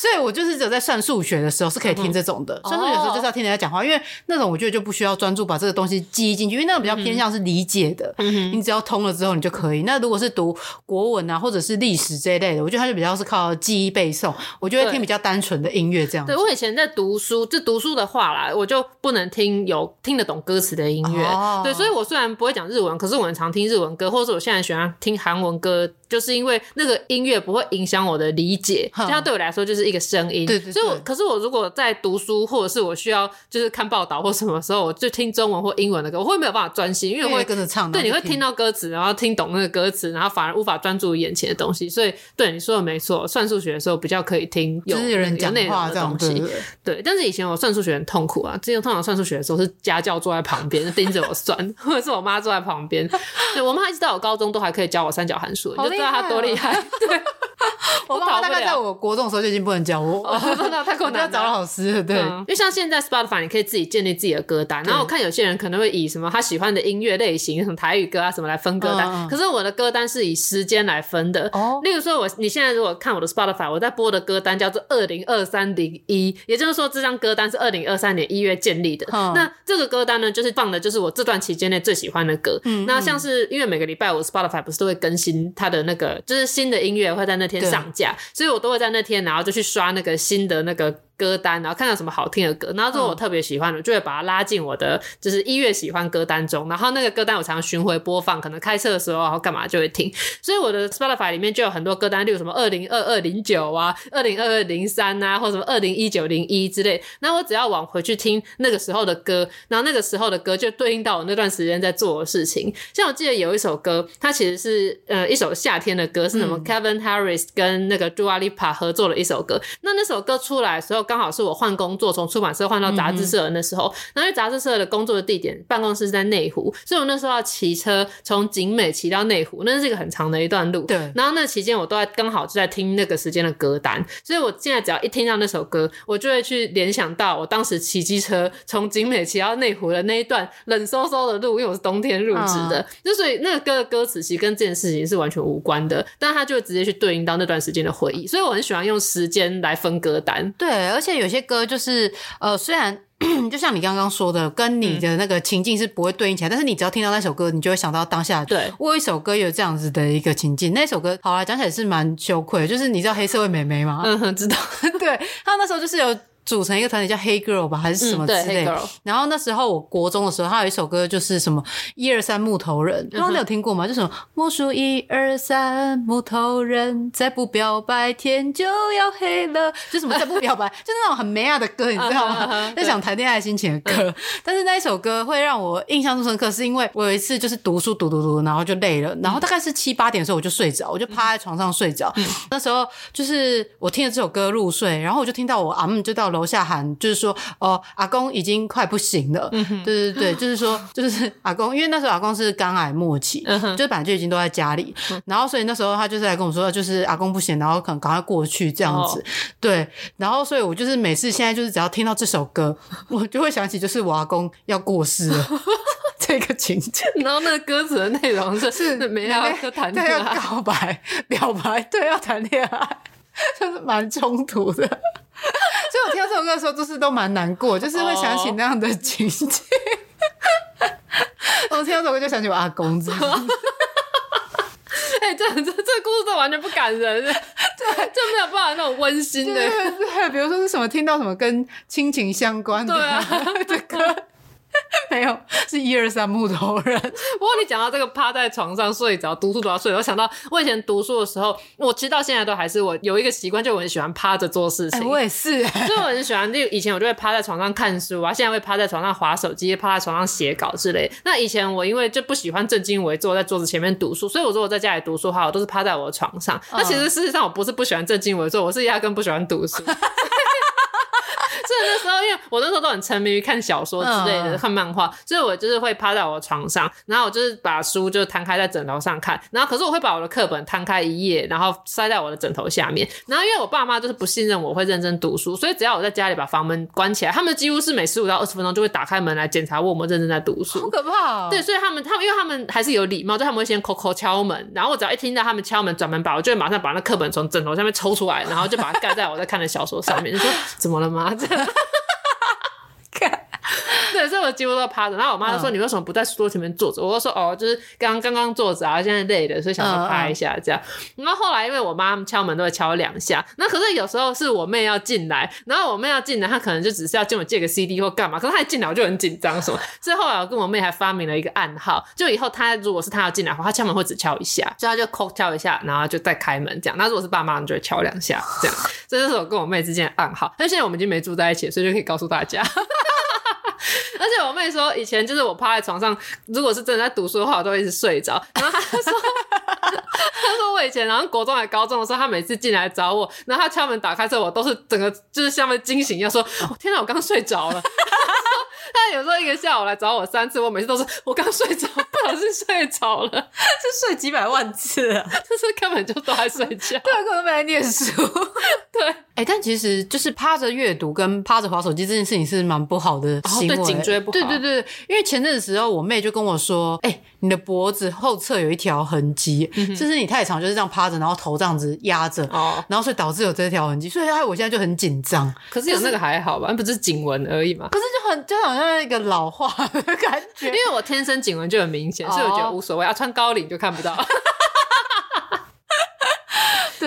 所以我就是只有在算数学的时候是可以听这种的，嗯、算数学的时候就是要听人家讲话，哦、因为那种我觉得就不需要专注把这个东西记忆进去，因为那种比较偏向是理解的，嗯、哼你只要通了之后你就可以。那如果是读国文啊或者是历史这一类的，我觉得它就比较是靠记忆背诵，我就会听比较单纯的音乐这样子。对，我以前在读书，就读书的话啦，我就不能听有听得懂歌词的音乐。哦、对，所以我虽然不会讲日文，可是我很常听日文歌，或者我现在喜欢听韩文歌。就是因为那个音乐不会影响我的理解，这样对我来说就是一个声音。对。所以我，可是我如果在读书，或者是我需要就是看报道或什么时候，我就听中文或英文的歌，我会没有办法专心，因为我会，跟着唱。对，你会听到歌词，然后听懂那个歌词，然后反而无法专注于眼前的东西。所以，对你说的没错，算数学的时候比较可以听有人讲话的东西。对，但是以前我算数学很痛苦啊，之前通常算数学的时候是家教坐在旁边盯着我算，[LAUGHS] 或者是我妈坐在旁边。对，我妈一直到我高中都还可以教我三角函数，道他多厉害。[LAUGHS] 对，[LAUGHS] 我妈大概在我国中的时候就已经不能教我，[LAUGHS] 那太困难，要找老师。对，因为像现在 Spotify，你可以自己建立自己的歌单。然后我看有些人可能会以什么他喜欢的音乐类型，什么台语歌啊什么来分歌单。可是我的歌单是以时间来分的。哦，例如说，我你现在如果看我的 Spotify，我在播的歌单叫做二零二三零一，也就是说这张歌单是二零二三年一月建立的。那这个歌单呢，就是放的就是我这段期间内最喜欢的歌。嗯，那像是因为每个礼拜我 Spotify 不是都会更新它的那个，就是新的音乐会在那天上架，所以我都会在那天，然后就去刷那个新的那个。歌单，然后看到什么好听的歌，然后如果我特别喜欢的，就会把它拉进我的就是音乐喜欢歌单中。然后那个歌单我常常巡回播放，可能开车的时候然后干嘛就会听。[LAUGHS] 所以我的 Spotify 里面就有很多歌单，例如什么二零二二零九啊，二零二二零三啊，或什么二零一九零一之类。那我只要往回去听那个时候的歌，然后那个时候的歌就对应到我那段时间在做的事情。像我记得有一首歌，它其实是呃一首夏天的歌，是什么 Kevin Harris 跟那个 Dua Lipa 合作的一首歌。那那首歌出来的时候，刚好是我换工作，从出版社换到杂志社的那时候，然后杂志社的工作的地点办公室是在内湖，所以我那时候要骑车从景美骑到内湖，那是一个很长的一段路。对，然后那期间我都在刚好就在听那个时间的歌单，所以我现在只要一听到那首歌，我就会去联想到我当时骑机车从景美骑到内湖的那一段冷飕飕的路，因为我是冬天入职的，就、嗯、所以那个歌的歌词其实跟这件事情是完全无关的，但他就会直接去对应到那段时间的回忆，所以我很喜欢用时间来分歌单。对，而而且有些歌就是呃，虽然 [CLEARS THROAT] 就像你刚刚说的，跟你的那个情境是不会对应起来，嗯、但是你只要听到那首歌，你就会想到当下。对，我有一首歌有这样子的一个情境，那首歌好啦，讲起来是蛮羞愧，就是你知道黑社会美眉吗？嗯哼，知道。[LAUGHS] 对，他那时候就是有。组成一个团体叫 Hey Girl 吧，还是什么之类的。然后那时候我国中的时候，他有一首歌就是什么一二三木头人，不知道你有听过吗？就什么魔术一二三木头人，再不表白天就要黑了，就什么再不表白，就那种很美亚的歌，你知道吗？[LAUGHS] 在讲谈恋爱心情的歌。但是那一首歌会让我印象深刻，是因为我有一次就是读书读读读，然后就累了，然后大概是七八点的时候我就睡着，我就趴在床上睡着。那时候就是我听了这首歌入睡，然后我就听到我阿姆就到楼下喊，就是说，哦，阿公已经快不行了。嗯哼，对对对，[LAUGHS] 就是说，就是阿公，因为那时候阿公是肝癌末期，就是本来就已经都在家里，嗯、然后所以那时候他就是来跟我说，就是阿公不行，然后可能赶快过去这样子。哦、对，然后所以我就是每次现在就是只要听到这首歌，[LAUGHS] 我就会想起就是我阿公要过世了 [LAUGHS] 这个情景。然后那个歌词的内容是是没要谈恋爱，要告白、表白，对，要谈恋爱，就是蛮冲突的。[LAUGHS] 所以我听到这首歌的时候，就是都蛮难过，就是会想起那样的情景。Oh. [LAUGHS] 我听到这首歌就想起我阿公子。[LAUGHS] 哎、欸，这这这个故事都完全不感人，对，就没有办法那种温馨的。对，比如说是什么，听到什么跟亲情相关的，歌。[LAUGHS] 没有，是一二三木头人。[LAUGHS] 不过你讲到这个趴在床上睡着，读书读到睡，我想到我以前读书的时候，我其实到现在都还是我有一个习惯，就我很喜欢趴着做事情。欸、我也是，就我很喜欢，就以前我就会趴在床上看书啊，现在会趴在床上滑手机，趴在床上写稿之类。那以前我因为就不喜欢正襟危坐在桌子前面读书，所以我说我在家里读书的话，我都是趴在我的床上。那其实事实上我不是不喜欢正襟危坐，我是压根不喜欢读书。[LAUGHS] 所以那时候，因为我那时候都很沉迷于看小说之类的，看漫画，所以我就是会趴在我的床上，然后我就是把书就摊开在枕头上看，然后可是我会把我的课本摊开一页，然后塞在我的枕头下面。然后因为我爸妈就是不信任我会认真读书，所以只要我在家里把房门关起来，他们几乎是每十五到二十分钟就会打开门来检查我有没有认真在读书。好可怕哦！对，所以他们他们因为他们还是有礼貌，就他们会先抠抠敲门，然后我只要一听到他们敲门转门把，我就会马上把那课本从枕头下面抽出来，然后就把它盖在我在看的小说上面。你说怎么了吗？这样。[LAUGHS] God. 对，所以我几乎都趴着。然后我妈就说：“你为什么不在书桌前面坐着？”我就说：“哦，就是刚刚刚坐着啊，现在累了，所以想说趴一下这样。”然后后来因为我妈敲门都会敲两下，那可是有时候是我妹要进来，然后我妹要进来，她可能就只是要进我借个 CD 或干嘛，可是她一进来我就很紧张什么。所以后来我跟我妹还发明了一个暗号，就以后她如果是她要进来的话，她敲门会只敲一下，所以她就叩敲一下，然后就再开门这样。那如果是爸妈，就会敲两下这样。[LAUGHS] 这就是我跟我妹之间的暗号。但现在我们已经没住在一起，所以就可以告诉大家。[LAUGHS] 而且我妹说，以前就是我趴在床上，如果是真的在读书的话，我都会一直睡着。然后她说，[LAUGHS] 她说我以前，然后国中还高中的时候，她每次进来找我，然后她敲门打开之后，我都是整个就是像被惊醒一样，说：“哦、天哪，我刚睡着了。[LAUGHS] ”他有时候一个下午来找我三次，我每次都是我刚睡着，不小心睡着了，是睡几百万次啊，[LAUGHS] 就是根本就都在睡觉，对，根本没在念书，[LAUGHS] 对，哎、欸，但其实就是趴着阅读跟趴着滑手机这件事情是蛮不好的行为，哦、对颈椎不好，对对对，因为前阵子时候我妹就跟我说，哎、欸，你的脖子后侧有一条痕迹，就、是你太长就是这样趴着，然后头这样子压着，哦，然后所以导致有这条痕迹，所以害，我现在就很紧张，可是有那个还好吧，就是、不是颈纹而已嘛，可是就很就好像。一个老化的感觉，因为我天生颈纹就很明显，所以我觉得无所谓。要穿高领就看不到。[LAUGHS]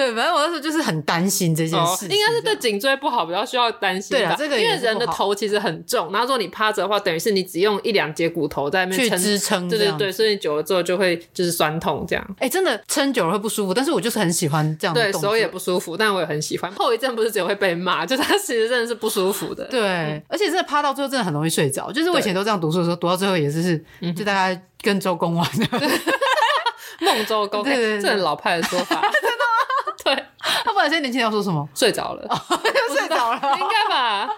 对，反正我那时候就是很担心这件事，应该是对颈椎不好，比较需要担心。对啊，这个因为人的头其实很重，然后如果你趴着的话，等于是你只用一两节骨头在那边去支撑。对对对，所以你久了之后就会就是酸痛这样。哎，真的撑久了会不舒服，但是我就是很喜欢这样。对，手也不舒服，但我也很喜欢。后遗症不是只有会被骂，就它其实真的是不舒服的。对，而且真的趴到最后真的很容易睡着。就是我以前都这样读书的时候，读到最后也是是，就大概跟周公玩的 [LAUGHS] 梦周公，对对，这很老派的说法。[LAUGHS] [LAUGHS] 对，他本来现在年轻人要说什么？睡着了，[LAUGHS] 又睡着了，[LAUGHS] 应该吧？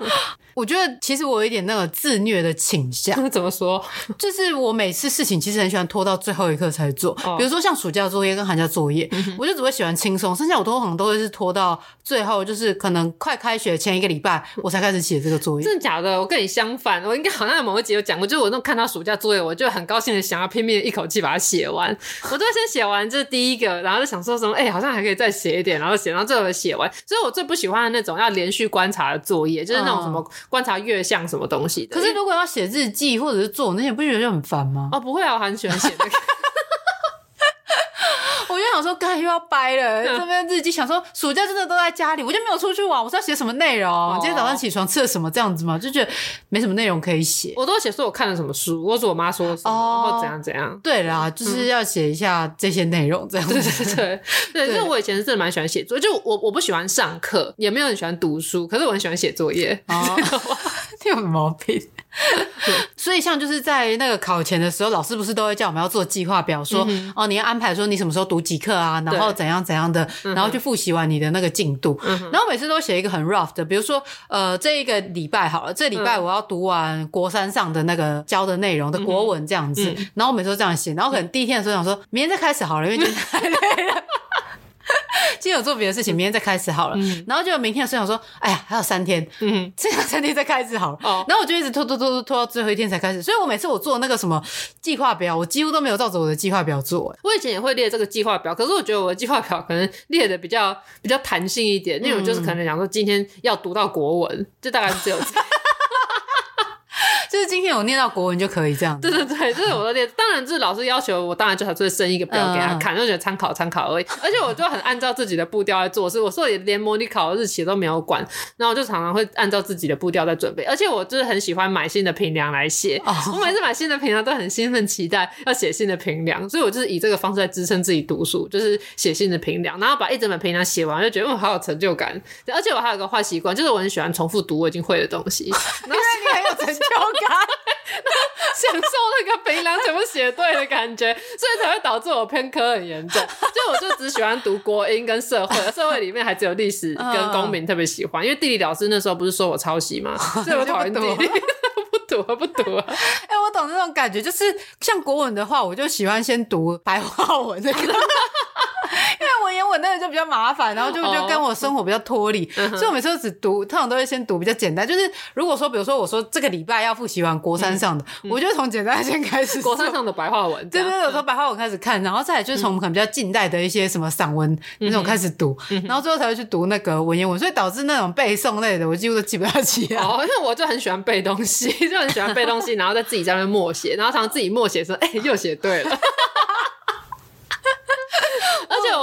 我觉得其实我有一点那个自虐的倾向。[LAUGHS] 怎么说？就是我每次事情其实很喜欢拖到最后一刻才做，哦、比如说像暑假作业跟寒假作业，嗯、我就只会喜欢轻松，剩下我通常都会是拖到最后，就是可能快开学前一个礼拜我才开始写这个作业。真的假的？我跟你相反，我应该好像有某一集有讲过，就是我那种看到暑假作业，我就很高兴的想要拼命一口气把它写完。我都会先写完这第一个，然后就想说什么，哎、欸，好像还可以再写一点，然后写到最后写完。所以我最不喜欢的那种要连续观察的作业，就是那种什么观察月相什么东西的。可是如果要写日记或者是做那些，不觉得就很烦吗？哦，不会啊，我很喜欢写这个。[LAUGHS] 我就想说，刚才又要掰了。这边日记想说，暑假真的都在家里，我就没有出去玩。我是要写什么内容？哦、今天早上起床吃了什么这样子嘛？就觉得没什么内容可以写。我都写说我看了什么书，或者我妈说什么，哦、或怎样怎样。对啦，就是要写一下这些内容，这样子。对对对对，因为我以前是真的蛮喜欢写作，就我我不喜欢上课，也没有很喜欢读书，可是我很喜欢写作业。[LAUGHS] 有毛病。[LAUGHS] 所以像就是在那个考前的时候，老师不是都会叫我们要做计划表，说、嗯、哦，你要安排说你什么时候读几课啊，然后怎样怎样的，然后去复习完你的那个进度。嗯、然后每次都写一个很 rough 的，比如说呃，这一个礼拜好了，这礼拜我要读完国三上的那个教的内容的国文这样子，嗯、然后我每次都这样写，然后可能第一天的时候想说，明天再开始好了，因为今天 [LAUGHS] 太累了。[LAUGHS] 今天有做别的事情，明天再开始好了。嗯、然后就明天的时候想说，哎呀，还有三天，嗯，[LAUGHS] 剩下三天再开始好了。哦、然后我就一直拖拖拖拖拖到最后一天才开始。所以我每次我做那个什么计划表，我几乎都没有照着我的计划表做。我以前也会列这个计划表，可是我觉得我的计划表可能列的比较比较弹性一点，那种就是可能讲说今天要读到国文，就大概是只有这样。[LAUGHS] 就是今天我念到国文就可以这样。对对对，这是我的念。当然，就是老师要求我，当然就还是会生一个表给他看，就觉得参考参考而已。而且我就很按照自己的步调来做事，我说也连模拟考的日期都没有管，然后我就常常会按照自己的步调在准备。而且我就是很喜欢买新的评量来写，我每次买新的评量都很兴奋期待要写新的评量，所以我就是以这个方式来支撑自己读书，就是写新的评量，然后把一整本评量写完，就觉得我好有成就感。而且我还有个坏习惯，就是我很喜欢重复读我已经会的东西，[LAUGHS] 因为你很有成就感。[LAUGHS] 享受那个评量全部写对的感觉，所以才会导致我偏科很严重。就我就只喜欢读国英跟社会，社会里面还只有历史跟公民特别喜欢，因为地理老师那时候不是说我抄袭吗？[LAUGHS] 所以我讨厌地理，不读啊 [LAUGHS] 不读啊。哎、欸，我懂那种感觉，就是像国文的话，我就喜欢先读白话文那个。因为文言文那个就比较麻烦，然后就就跟我生活比较脱离，哦、所以我每次都只读，通常都会先读比较简单。就是如果说，比如说我说这个礼拜要复习完国三上的，嗯、我就从简单先开始。国三上的白话文，对对对，有时候白话文开始看，然后再来就是从可能比较近代的一些什么散文那种开始读，嗯、然后最后才会去读那个文言文，所以导致那种背诵类的我几乎都记不太起来。哦，因为我就很喜欢背东西，[LAUGHS] 就很喜欢背东西，然后再自己在那边默写，然后常常自己默写说，哎、欸，又写对了。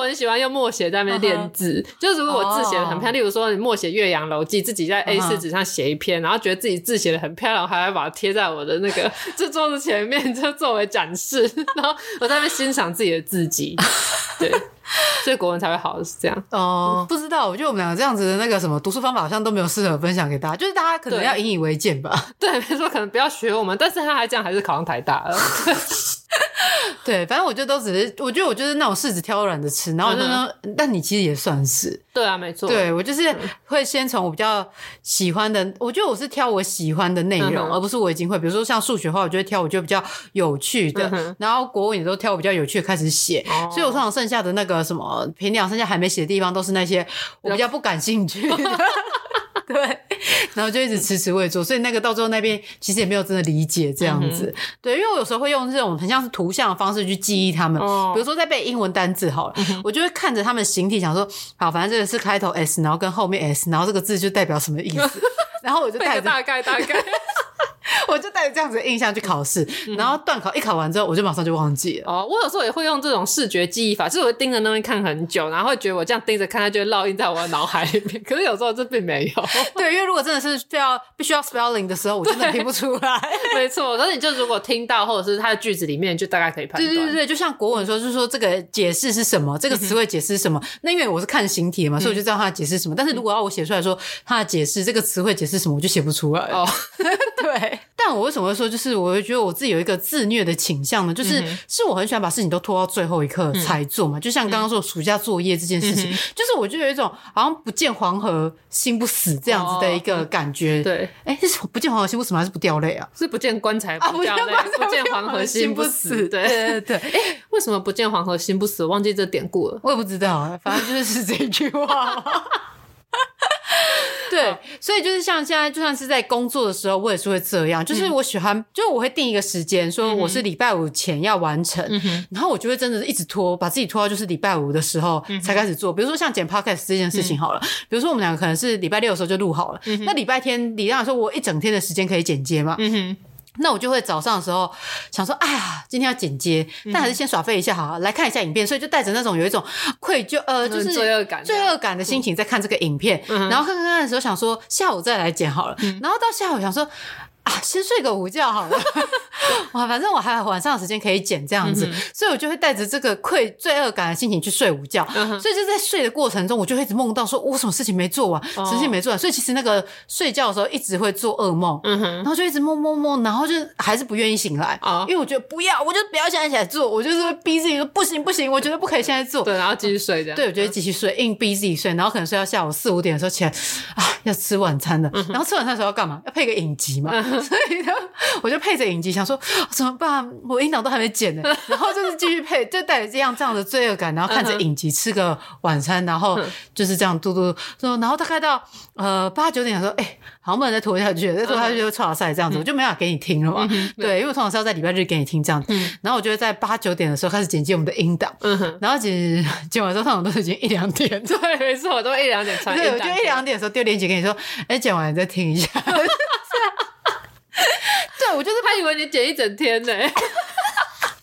很喜欢用默写在那边练字，uh huh. 就是如果我字写的很漂亮，uh. 例如说你默写《岳阳楼记》，自己在 A 四纸上写一篇，uh huh. 然后觉得自己字写的很漂亮，还要把它贴在我的那个 [LAUGHS] 这桌子前面，就作为展示，然后我在那边欣赏自己的字迹，[LAUGHS] 对，所以国文才会好，是这样。哦，uh, 不知道，我觉得我们两个这样子的那个什么读书方法，好像都没有适合分享给大家，就是大家可能要引以为戒吧。[LAUGHS] 对，没错，可能不要学我们，但是他还这样，还是考上台大了。[LAUGHS] 对，反正我就都只是，我觉得我就是那种柿子挑软的吃，然后我就说，嗯、但你其实也算是，对啊，没错，对我就是会先从我比较喜欢的，我觉得我是挑我喜欢的内容，嗯、而不是我已经会，比如说像数学的话，我就会挑我觉得比较有趣的，嗯、然后国文也都挑我比较有趣的开始写，哦、所以我通常剩下的那个什么评量，剩下还没写的地方都是那些我比较不感兴趣的。对，[LAUGHS] 然后就一直迟迟未做，所以那个到最后那边其实也没有真的理解这样子。嗯、对，因为我有时候会用这种很像是图像的方式去记忆他们，哦、比如说在背英文单字好了，嗯、我就会看着他们形体想说，好，反正这个是开头 S，然后跟后面 S，然后这个字就代表什么意思，[LAUGHS] 然后我就带着大概大概。大概 [LAUGHS] [LAUGHS] 我就带着这样子的印象去考试，然后段考一考完之后，我就马上就忘记了。哦，我有时候也会用这种视觉记忆法，就是我会盯着那边看很久，然后会觉得我这样盯着看，它就会烙印在我的脑海里面。[LAUGHS] 可是有时候这并没有。[LAUGHS] 对，因为如果真的是非要必须要 spelling 的时候，我真的听不出来。没错，可是你就如果听到或者是它的句子里面，就大概可以判断。对对对，就像国文说，就是说这个解释是什么，这个词汇解释是什么。嗯、那因为我是看形体嘛，所以我就知道它的解释什么。嗯、但是如果要我写出来说它的解释，这个词汇解释什么，我就写不出来。哦，对。但我为什么会说，就是我会觉得我自己有一个自虐的倾向呢？就是、嗯、是我很喜欢把事情都拖到最后一刻才做嘛。嗯、就像刚刚说暑假作业这件事情，嗯、就是我就有一种好像不见黄河心不死这样子的一个感觉。哦、对，哎，是不见黄河心不死吗？还是不掉泪啊？是不见棺材不掉泪，啊、不见黄河心不死。对对对，哎，为什么不见黄河心不死？我忘记这典故了，我也不知道，反正就是这句话。对，所以就是像现在，就算是在工作的时候，我也是会这样。就是我喜欢，就是我会定一个时间，说我是礼拜五前要完成，然后我就会真的是一直拖，把自己拖到就是礼拜五的时候才开始做。比如说像剪 podcast 这件事情好了，比如说我们两个可能是礼拜六的时候就录好了，那礼拜天理论上说我一整天的时间可以剪接嘛。那我就会早上的时候想说，哎呀，今天要剪接，但还是先耍废一下好，来看一下影片，所以就带着那种有一种愧疚，呃，就是罪恶感、罪恶感的心情在看这个影片，然后看看看的时候想说，下午再来剪好了，然后到下午想说。啊，先睡个午觉好了。[LAUGHS] 哇，反正我还有晚上的时间可以剪这样子，嗯、所以我就会带着这个愧罪恶感的心情去睡午觉。嗯、所以就在睡的过程中，我就会一直梦到说，我什么事情没做完，哦、事情没做完。所以其实那个睡觉的时候一直会做噩梦，嗯、然后就一直梦梦梦，然后就还是不愿意醒来。哦、因为我觉得不要，我就不要现在起来做，我就是会逼自己说不行不行，我觉得不可以现在做。对，然后继续睡这样。对，我觉得继续睡，硬逼自己睡，然后可能睡到下午四五点的时候起来，啊，要吃晚餐了。嗯、然后吃晚餐的时候要干嘛？要配个影集嘛。所以呢。我就配着影集，想说怎么办？我音档都还没剪呢，然后就是继续配，就带着这样这样的罪恶感，然后看着影集吃个晚餐，然后就是这样嘟嘟说，然后大概到呃八九点的时候，哎，好像不能再拖下去，再拖下去就剉赛这样子，我就没法给你听了嘛。对，因为通常是要在礼拜日给你听这样子，然后我就会在八九点的时候开始剪辑我们的音档，然后剪剪完之后，通常都是已经一两点，对，没错，我都一两点传。对，我就一两点的时候丢链接给你说，哎，剪完你再听一下。[LAUGHS] 对，我就是他以为你剪一整天呢。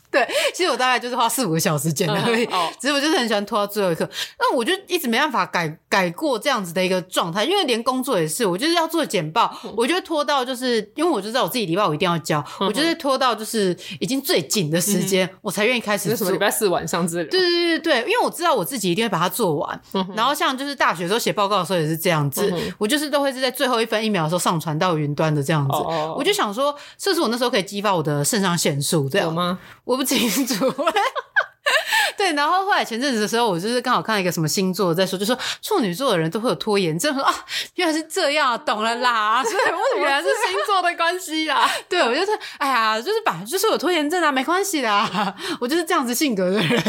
[LAUGHS] 对，其实我大概就是花四五个小时剪的而已。只是我就是很喜欢拖到最后一刻。那我就一直没办法改改过这样子的一个状态，因为连工作也是，我就是要做简报，我就会拖到就是，因为我就知道我自己礼拜五一定要交，我就是拖到就是已经最紧的时间，我才愿意开始做。什么礼拜四晚上之类。对对对对，因为我知道我自己一定会把它做完。然后像就是大学的时候写报告的时候也是这样子，我就是都会是在最后一分一秒的时候上传到云端的这样子。我就想说，是不是我那时候可以激发我的肾上腺素？这样吗？我不清楚。[LAUGHS] 对，然后后来前阵子的时候，我就是刚好看到一个什么星座在说，就说处女座的人都会有拖延症。说啊，原来是这样，懂了啦。[LAUGHS] 所以为什么原来是星座的关系啦？对，我就是，哎呀，就是把，就是有拖延症啊，没关系的，我就是这样子性格的人。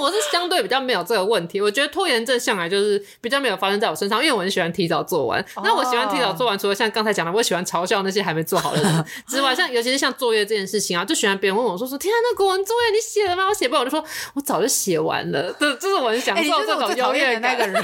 我是相对比较没有这个问题，我觉得拖延症向来就是比较没有发生在我身上，因为我很喜欢提早做完。那我喜欢提早做完，除了像刚才讲的，我喜欢嘲笑那些还没做好的人 [LAUGHS] 之外，像尤其是像作业这件事情啊，就喜欢别人问我说说，天啊，那国文作业你写了吗？我写不好，我就说我早就写完了。这这是我很享受这种优越的那个人。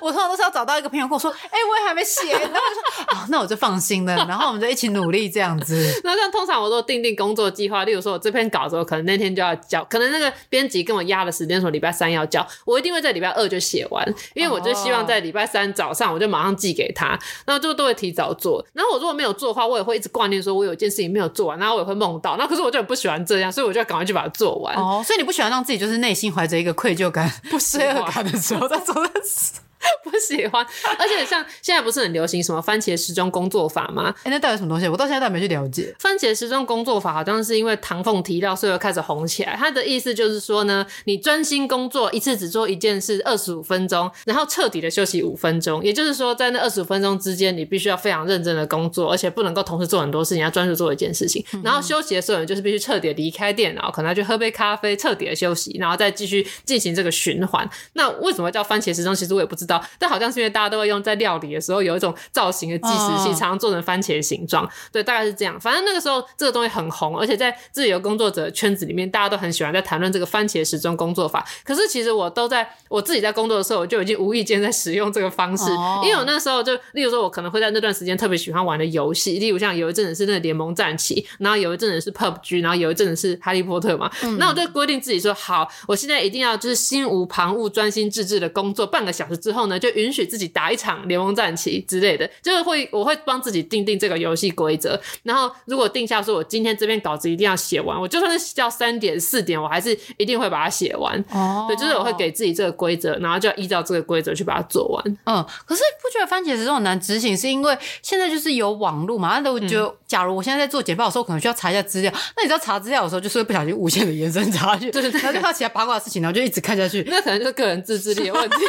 我通常都是要找到一个朋友跟我说，哎，我也还没写，然后我就说，哦，那我就放心了，然后我们就一起努力这样子。[LAUGHS] 那像通常我都定定工作计划，例如说我这篇稿子我可能那天就要交，可能那个编辑跟我压的时间说礼拜三要交。我一定会在礼拜二就写完，因为我就希望在礼拜三早上我就马上寄给他，然后就都会提早做。然后我如果没有做的话，我也会一直挂念说，我有一件事情没有做完，然后我也会梦到。那可是我就很不喜欢这样，所以我就要赶快去把它做完。哦，所以你不喜欢让自己就是内心怀着一个愧疚感、不罪恶感的时候在做的事。[LAUGHS] 不喜欢，而且像现在不是很流行什么番茄时钟工作法吗？哎、欸，那到底什么东西？我到现在都还没去了解。番茄时钟工作法好像是因为唐凤提到，所以开始红起来。他的意思就是说呢，你专心工作，一次只做一件事，二十五分钟，然后彻底的休息五分钟。也就是说，在那二十五分钟之间，你必须要非常认真的工作，而且不能够同时做很多事情，要专注做一件事情。然后休息的时候，你就是必须彻底离开电脑，可能要去喝杯咖啡，彻底的休息，然后再继续进行这个循环。那为什么叫番茄时钟？其实我也不知道，但好像是因为。大家都会用在料理的时候有一种造型的计时器，常常做成番茄形状。对，大概是这样。反正那个时候这个东西很红，而且在自由工作者圈子里面，大家都很喜欢在谈论这个番茄时钟工作法。可是其实我都在我自己在工作的时候，我就已经无意间在使用这个方式。因为我那时候就，例如说，我可能会在那段时间特别喜欢玩的游戏，例如像有一阵子是那个联盟战旗，然后有一阵子是 PUBG，然后有一阵子是哈利波特嘛。那我就规定自己说，好，我现在一定要就是心无旁骛、专心致志的工作半个小时之后呢，就允许自己打一场联盟战棋之类的，就是会我会帮自己定定这个游戏规则。然后如果定下说我今天这篇稿子一定要写完，我就算是叫三点四点，我还是一定会把它写完。哦，对，就是我会给自己这个规则，然后就要依照这个规则去把它做完。嗯，可是不觉得番茄纸这种难执行，是因为现在就是有网络嘛？那我觉得，假如我现在在做简报的时候，可能需要查一下资料。那你知道查资料的时候，就是会不小心无限的延伸查下去，就是然后就看其他八卦的事情，然后就一直看下去。那可能就是个人自制力的问题。[LAUGHS]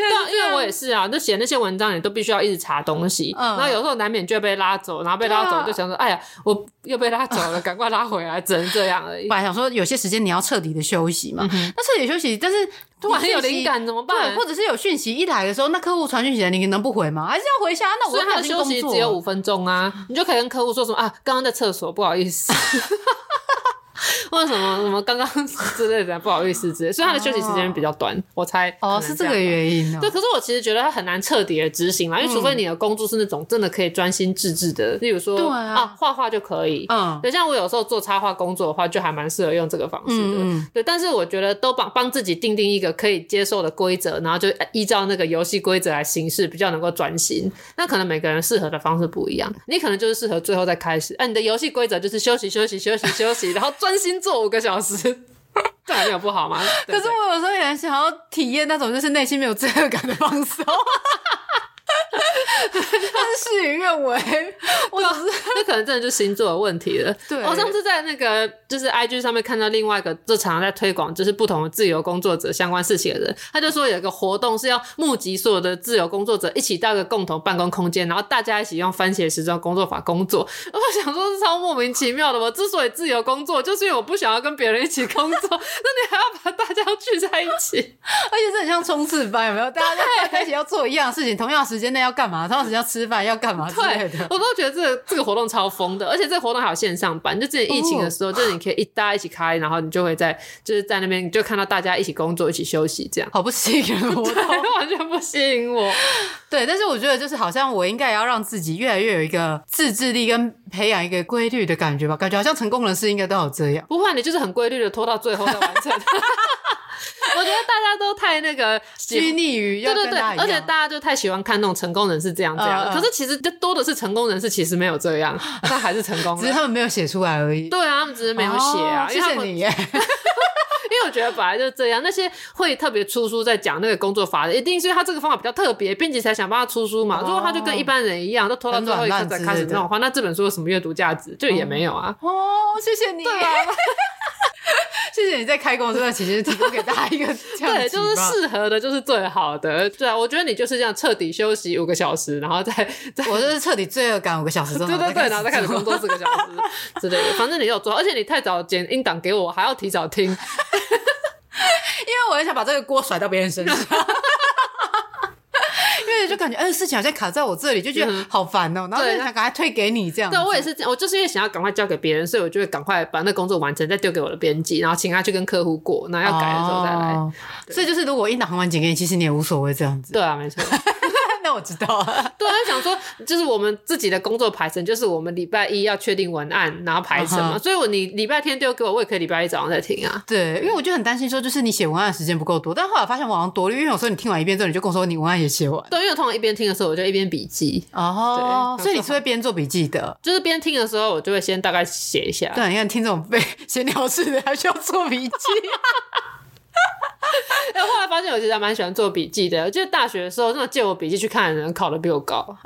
对啊，因为我也是啊，就写那些文章，你都必须要一直查东西，嗯、然后有时候难免就会被拉走，然后被拉走就想说，啊、哎呀，我又被拉走了，[LAUGHS] 赶快拉回来，只能这样而已。本来想说有些时间你要彻底的休息嘛，嗯、那彻底休息，但是突然有灵感怎么办？对，或者是有讯息一来的时候，那客户传讯息来，你能不回吗？还是要回下？那我他的休息只有五分钟啊，你就可以跟客户说什么啊？刚刚在厕所，不好意思。[LAUGHS] [LAUGHS] 或者什么什么刚刚 [LAUGHS] 之类的，不好意思之类，所以他的休息时间比较短，我猜哦是这个原因。对，可是我其实觉得他很难彻底的执行嘛，因为除非你的工作是那种真的可以专心致志的，例如说啊画画就可以。嗯，对，像我有时候做插画工作的话，就还蛮适合用这个方式的。对，但是我觉得都帮帮自己定定一个可以接受的规则，然后就依照那个游戏规则来行事，比较能够专心。那可能每个人适合的方式不一样，你可能就是适合最后再开始。哎，你的游戏规则就是休息休息休息休息，然后专心做五个小时，[LAUGHS] 这还没有不好吗？可是我有时候也想要体验那种就是内心没有罪恶感的放松。但是事与愿违，我只是这可能真的就是星座的问题了。对，我上次在那个就是 IG 上面看到另外一个，就常常在推广就是不同的自由工作者相关事情的人，他就说有一个活动是要募集所有的自由工作者一起到一个共同办公空间，然后大家一起用番茄时钟工作法工作。[LAUGHS] 我想说，是超莫名其妙的。我之所以自由工作，就是因为我不想要跟别人一起工作。那你还要把大家聚在一起，[LAUGHS] 而且这很像冲刺班，有没有？大家在一起要做一样的事情，同样时间内要干嘛？同样时间要吃饭，要干嘛之类的？[LAUGHS] 我都觉得这个这个活动超疯的，而且这个活动还有线上版。就之前疫情的时候，就是你可以一大家一起开，然后你就会在就是在那边，你就看到大家一起工作、一起休息，这样好不吸引我，[LAUGHS] 完全不吸引我。对，但是我觉得就是好像我应该也要让自己越来越有一个自制力，跟培养一个规律的感觉吧。感觉好像成功人士应该都有这样。不会，你就是很规律的拖到最后再完成。[LAUGHS] 我觉得大家都太那个拘泥于，对对对，而且大家就太喜欢看那种成功人士这样这样。可是其实就多的是成功人士，其实没有这样，[LAUGHS] 但还是成功，只是他们没有写出来而已。对啊，他们只是没有写啊。谢谢你耶。[LAUGHS] 因为我觉得本来就是这样，那些会特别出书在讲那个工作法的，一定是因为他这个方法比较特别，编辑才想帮他出书嘛。如果他就跟一般人一样，都拖到最后一刻才开始这种话，那这本书有什么阅读价值？就也没有啊。哦，谢谢你。对啊。[LAUGHS] 谢谢你在开工这段期间提供给大家一个对，就是适合的，就是最好的。对啊，我觉得你就是这样彻底休息五个小时，然后再 [LAUGHS] 再，我就是彻底罪恶感五个小时之后，[LAUGHS] 对对对，然后再开始工作四个小时之类的。反正你有做，而且你太早剪音档给我，还要提早听，因为我很想把这个锅甩到别人身上。因为就感觉，嗯，事情好像卡在我这里，就觉得好烦哦、然后就想赶快退给你这样。对，我也是这样，我就是因为想要赶快交给别人，所以我就会赶快把那工作完成，再丢给我的编辑，然后请他去跟客户过，然后要改的时候再来。哦、所以就是如果一档很晚剪给你，其实你也无所谓这样子。对啊，没错。那我知道啊，[LAUGHS] 对啊，想说就是我们自己的工作排程，就是我们礼拜一要确定文案，然后排程嘛。Uh huh. 所以我你礼拜天丢给我，我也可以礼拜一早上再听啊。对，因为我就很担心说，就是你写文案的时间不够多。但后来发现网上多，因为有时候你听完一遍之后，你就跟我说你文案也写完。对，因为我通常一边听的时候，我就一边笔记。哦、oh, 对，所以你是会边做笔记的，就是边听的时候，我就会先大概写一下。对，你看听这种被 [LAUGHS] 闲聊式的，还需要做笔记。[LAUGHS] 哎，后来发现我其实还蛮喜欢做笔记的。我记得大学的时候，那种借我笔记去看的人考的比我高，[LAUGHS]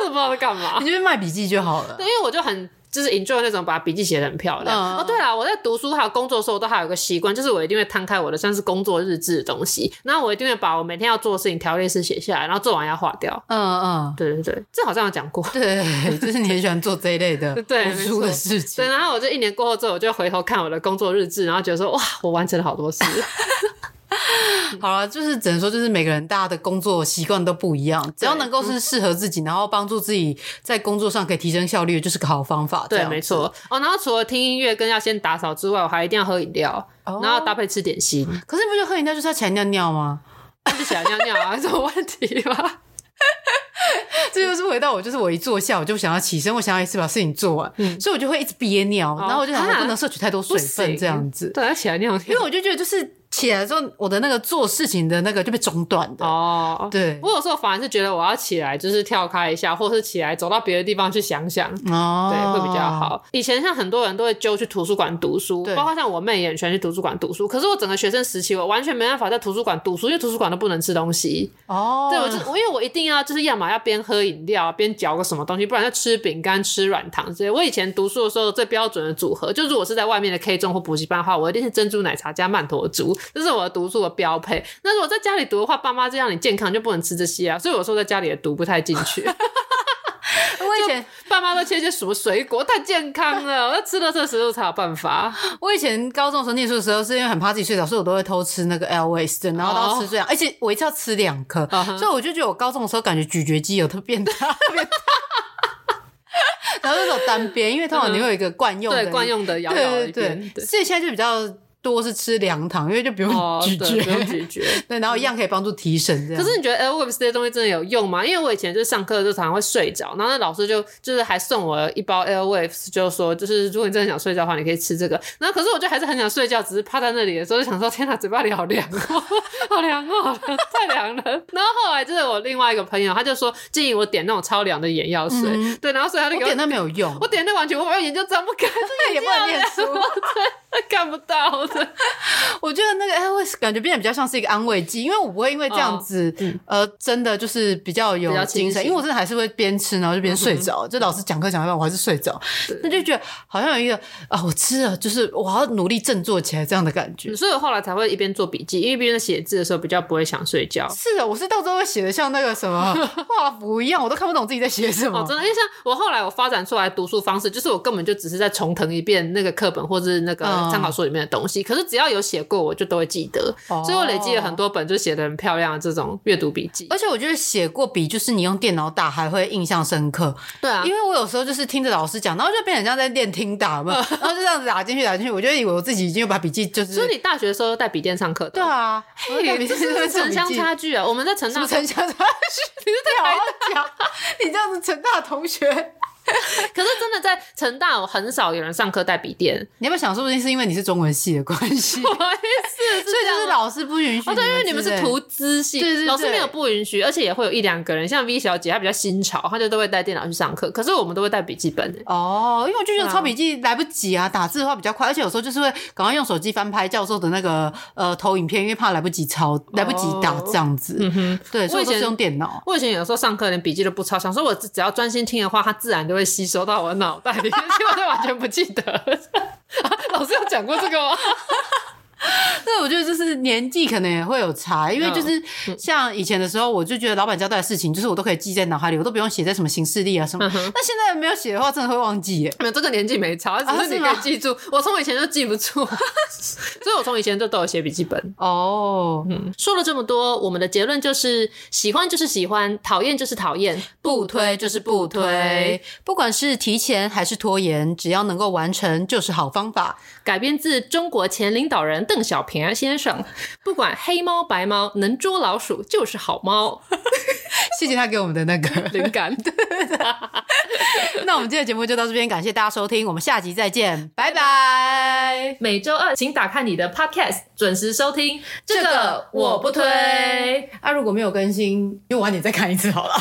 我都不知道在干嘛。你就是卖笔记就好了。对，因为我就很。就是 enjoy 那种把笔记写的很漂亮。嗯、哦，对了，我在读书还有工作的时候，都还有个习惯，就是我一定会摊开我的像是工作日志的东西，然后我一定会把我每天要做的事情条列式写下来，然后做完要划掉。嗯嗯，对对对，这好像有讲过。对，就是你很喜欢做这一类的 [LAUGHS] 读书的事情。对，然后我就一年过后之后，我就回头看我的工作日志，然后觉得说哇，我完成了好多事。[LAUGHS] [LAUGHS] 好了，就是只能说，就是每个人大家的工作习惯都不一样，只要能够是适合自己，然后帮助自己在工作上可以提升效率，就是个好方法。对，没错。哦，然后除了听音乐跟要先打扫之外，我还一定要喝饮料，然后搭配吃点心。可是你不觉得喝饮料就是要起来尿尿吗？[LAUGHS] 就起来尿尿啊，有什么问题吗？[LAUGHS] 这就是回到我，就是我一坐下，我就想要起身，我想要一次把事情做完，嗯，所以我就会一直憋尿，然后我就想说不能摄取太多水分，这样子。对，要起来尿尿，因为我就觉得就是。起来之后，我的那个做事情的那个就被中断的。哦，对。我有时候反而是觉得我要起来，就是跳开一下，或者是起来走到别的地方去想想，哦，对，会比较好。以前像很多人都会揪去图书馆读书，对包括像我妹也很喜欢去图书馆读书。可是我整个学生时期，我完全没办法在图书馆读书，因为图书馆都不能吃东西。哦，对，我就我因为我一定要就是要么要边喝饮料边嚼个什么东西，不然就吃饼干、吃软糖。所以我以前读书的时候最标准的组合，就是我是在外面的 K 中或补习班的话，我一定是珍珠奶茶加曼陀珠。这是我的读书的标配。那如果在家里读的话，爸妈这样你健康就不能吃这些啊，所以我说在家里也读不太进去。[LAUGHS] 我以前爸妈都切些什么水果，太健康了，我要吃了这食物才有办法。我以前高中的时候念书的时候，是因为很怕自己睡着，所以我都会偷吃那个 Airways 的，然后都吃这样，而且我一次要吃两颗，uh huh. 所以我就觉得我高中的时候感觉咀嚼肌有特变大，特别大。[LAUGHS] 然后那种单边，因为通常你会有一个惯用的，对惯用的摇摇，对对对，所以现在就比较。多是吃凉糖，因为就不用咀嚼，不用咀嚼，[LAUGHS] 对，然后一样可以帮助提神。这样。可是你觉得 Airwaves 这些东西真的有用吗？因为我以前就是上课就常常会睡着，然后那老师就就是还送我一包 Airwaves，就说就是如果你真的想睡觉的话，你可以吃这个。然后可是我就还是很想睡觉，只是趴在那里的时候就想说，天哪，嘴巴里好凉哦，好凉哦，[LAUGHS] 太凉了。然后后来就是我另外一个朋友，他就说建议我点那种超凉的眼药水，嗯、对，然后所以他就给我，我点那没有用，我点那完全我把眼睛睁不开，[LAUGHS] 这也不能念书，对，看不到的。我觉得那个 Airways 感觉变得比较像是一个安慰剂，因为我不会因为这样子，呃，真的就是比较有精神，因为我真的还是会边吃然后就边睡着。就老师讲课讲一半，我还是睡着，那就觉得好像有一个啊，我吃了，就是我要努力振作起来这样的感觉。所以后来才会一边做笔记，因为一边写字的时候比较不会想睡觉。是的，我是到最后会写的像那个什么 [LAUGHS] 画符一样，我都看不懂自己在写什么。真的，因为像我后来我发展出来读书方式，就是我根本就只是在重腾一遍那个课本或者是那个参考书里面的东西，可是只要有写过，我就都会记得，哦、所以我累积了很多本，就写的很漂亮的这种阅读笔记。而且我觉得写过笔，就是你用电脑打还会印象深刻。对啊，因为我有时候就是听着老师讲，然后就变成像在练听打嘛，[LAUGHS] 然后就这样子打进去打进去，我就以为我自己已经有把笔记就是。所以你大学的时候带笔电上课？对啊，嘿，这是城乡差距啊！我们在城大城乡差距，[LAUGHS] 你是在台大讲，你这样子成大同学。[LAUGHS] 可是真的在成大，我很少有人上课带笔电。你有没有想，说不定是因为你是中文系的关系？不好意思，所以就是老师不允许。哦，对，因为你们是图资系，对对对，老师没有不允许，而且也会有一两个人，像 V 小姐，她比较新潮，她就都会带电脑去上课。可是我们都会带笔记本。哦，因为我就觉得抄笔记来不及啊，打字的话比较快，而且有时候就是会赶快用手机翻拍教授的那个呃投影片，因为怕来不及抄，来不及打这样子。嗯哼，对，所以我是用电脑。我以前有时候上课连笔记都不抄，想说我只要专心听的话，它自然就会吸收到我脑袋里，[LAUGHS] 所以我就完全不记得。[LAUGHS] 老师有讲过这个吗？[LAUGHS] 对，我觉得就是年纪可能也会有差，因为就是像以前的时候，我就觉得老板交代的事情，就是我都可以记在脑海里，我都不用写在什么行事历啊什么。那、嗯、现在没有写的话，真的会忘记耶。没有这个年纪没差，只是你可以记住。啊、我从以前就记不住，[LAUGHS] 所以我从以前就都有写笔记本。哦，嗯，说了这么多，我们的结论就是：喜欢就是喜欢，讨厌就是讨厌，不推就是不推。不管是提前还是拖延，只要能够完成就是好方法。改编自中国前领导人。邓小平先生，不管黑猫白猫，能捉老鼠就是好猫。[LAUGHS] 谢谢他给我们的那个 [LAUGHS] 灵感。[LAUGHS] 那我们今天的节目就到这边，感谢大家收听，我们下集再见，拜拜。每周二请打开你的 Podcast，准时收听。这个我不推。啊，如果没有更新，就晚点再看一次好了。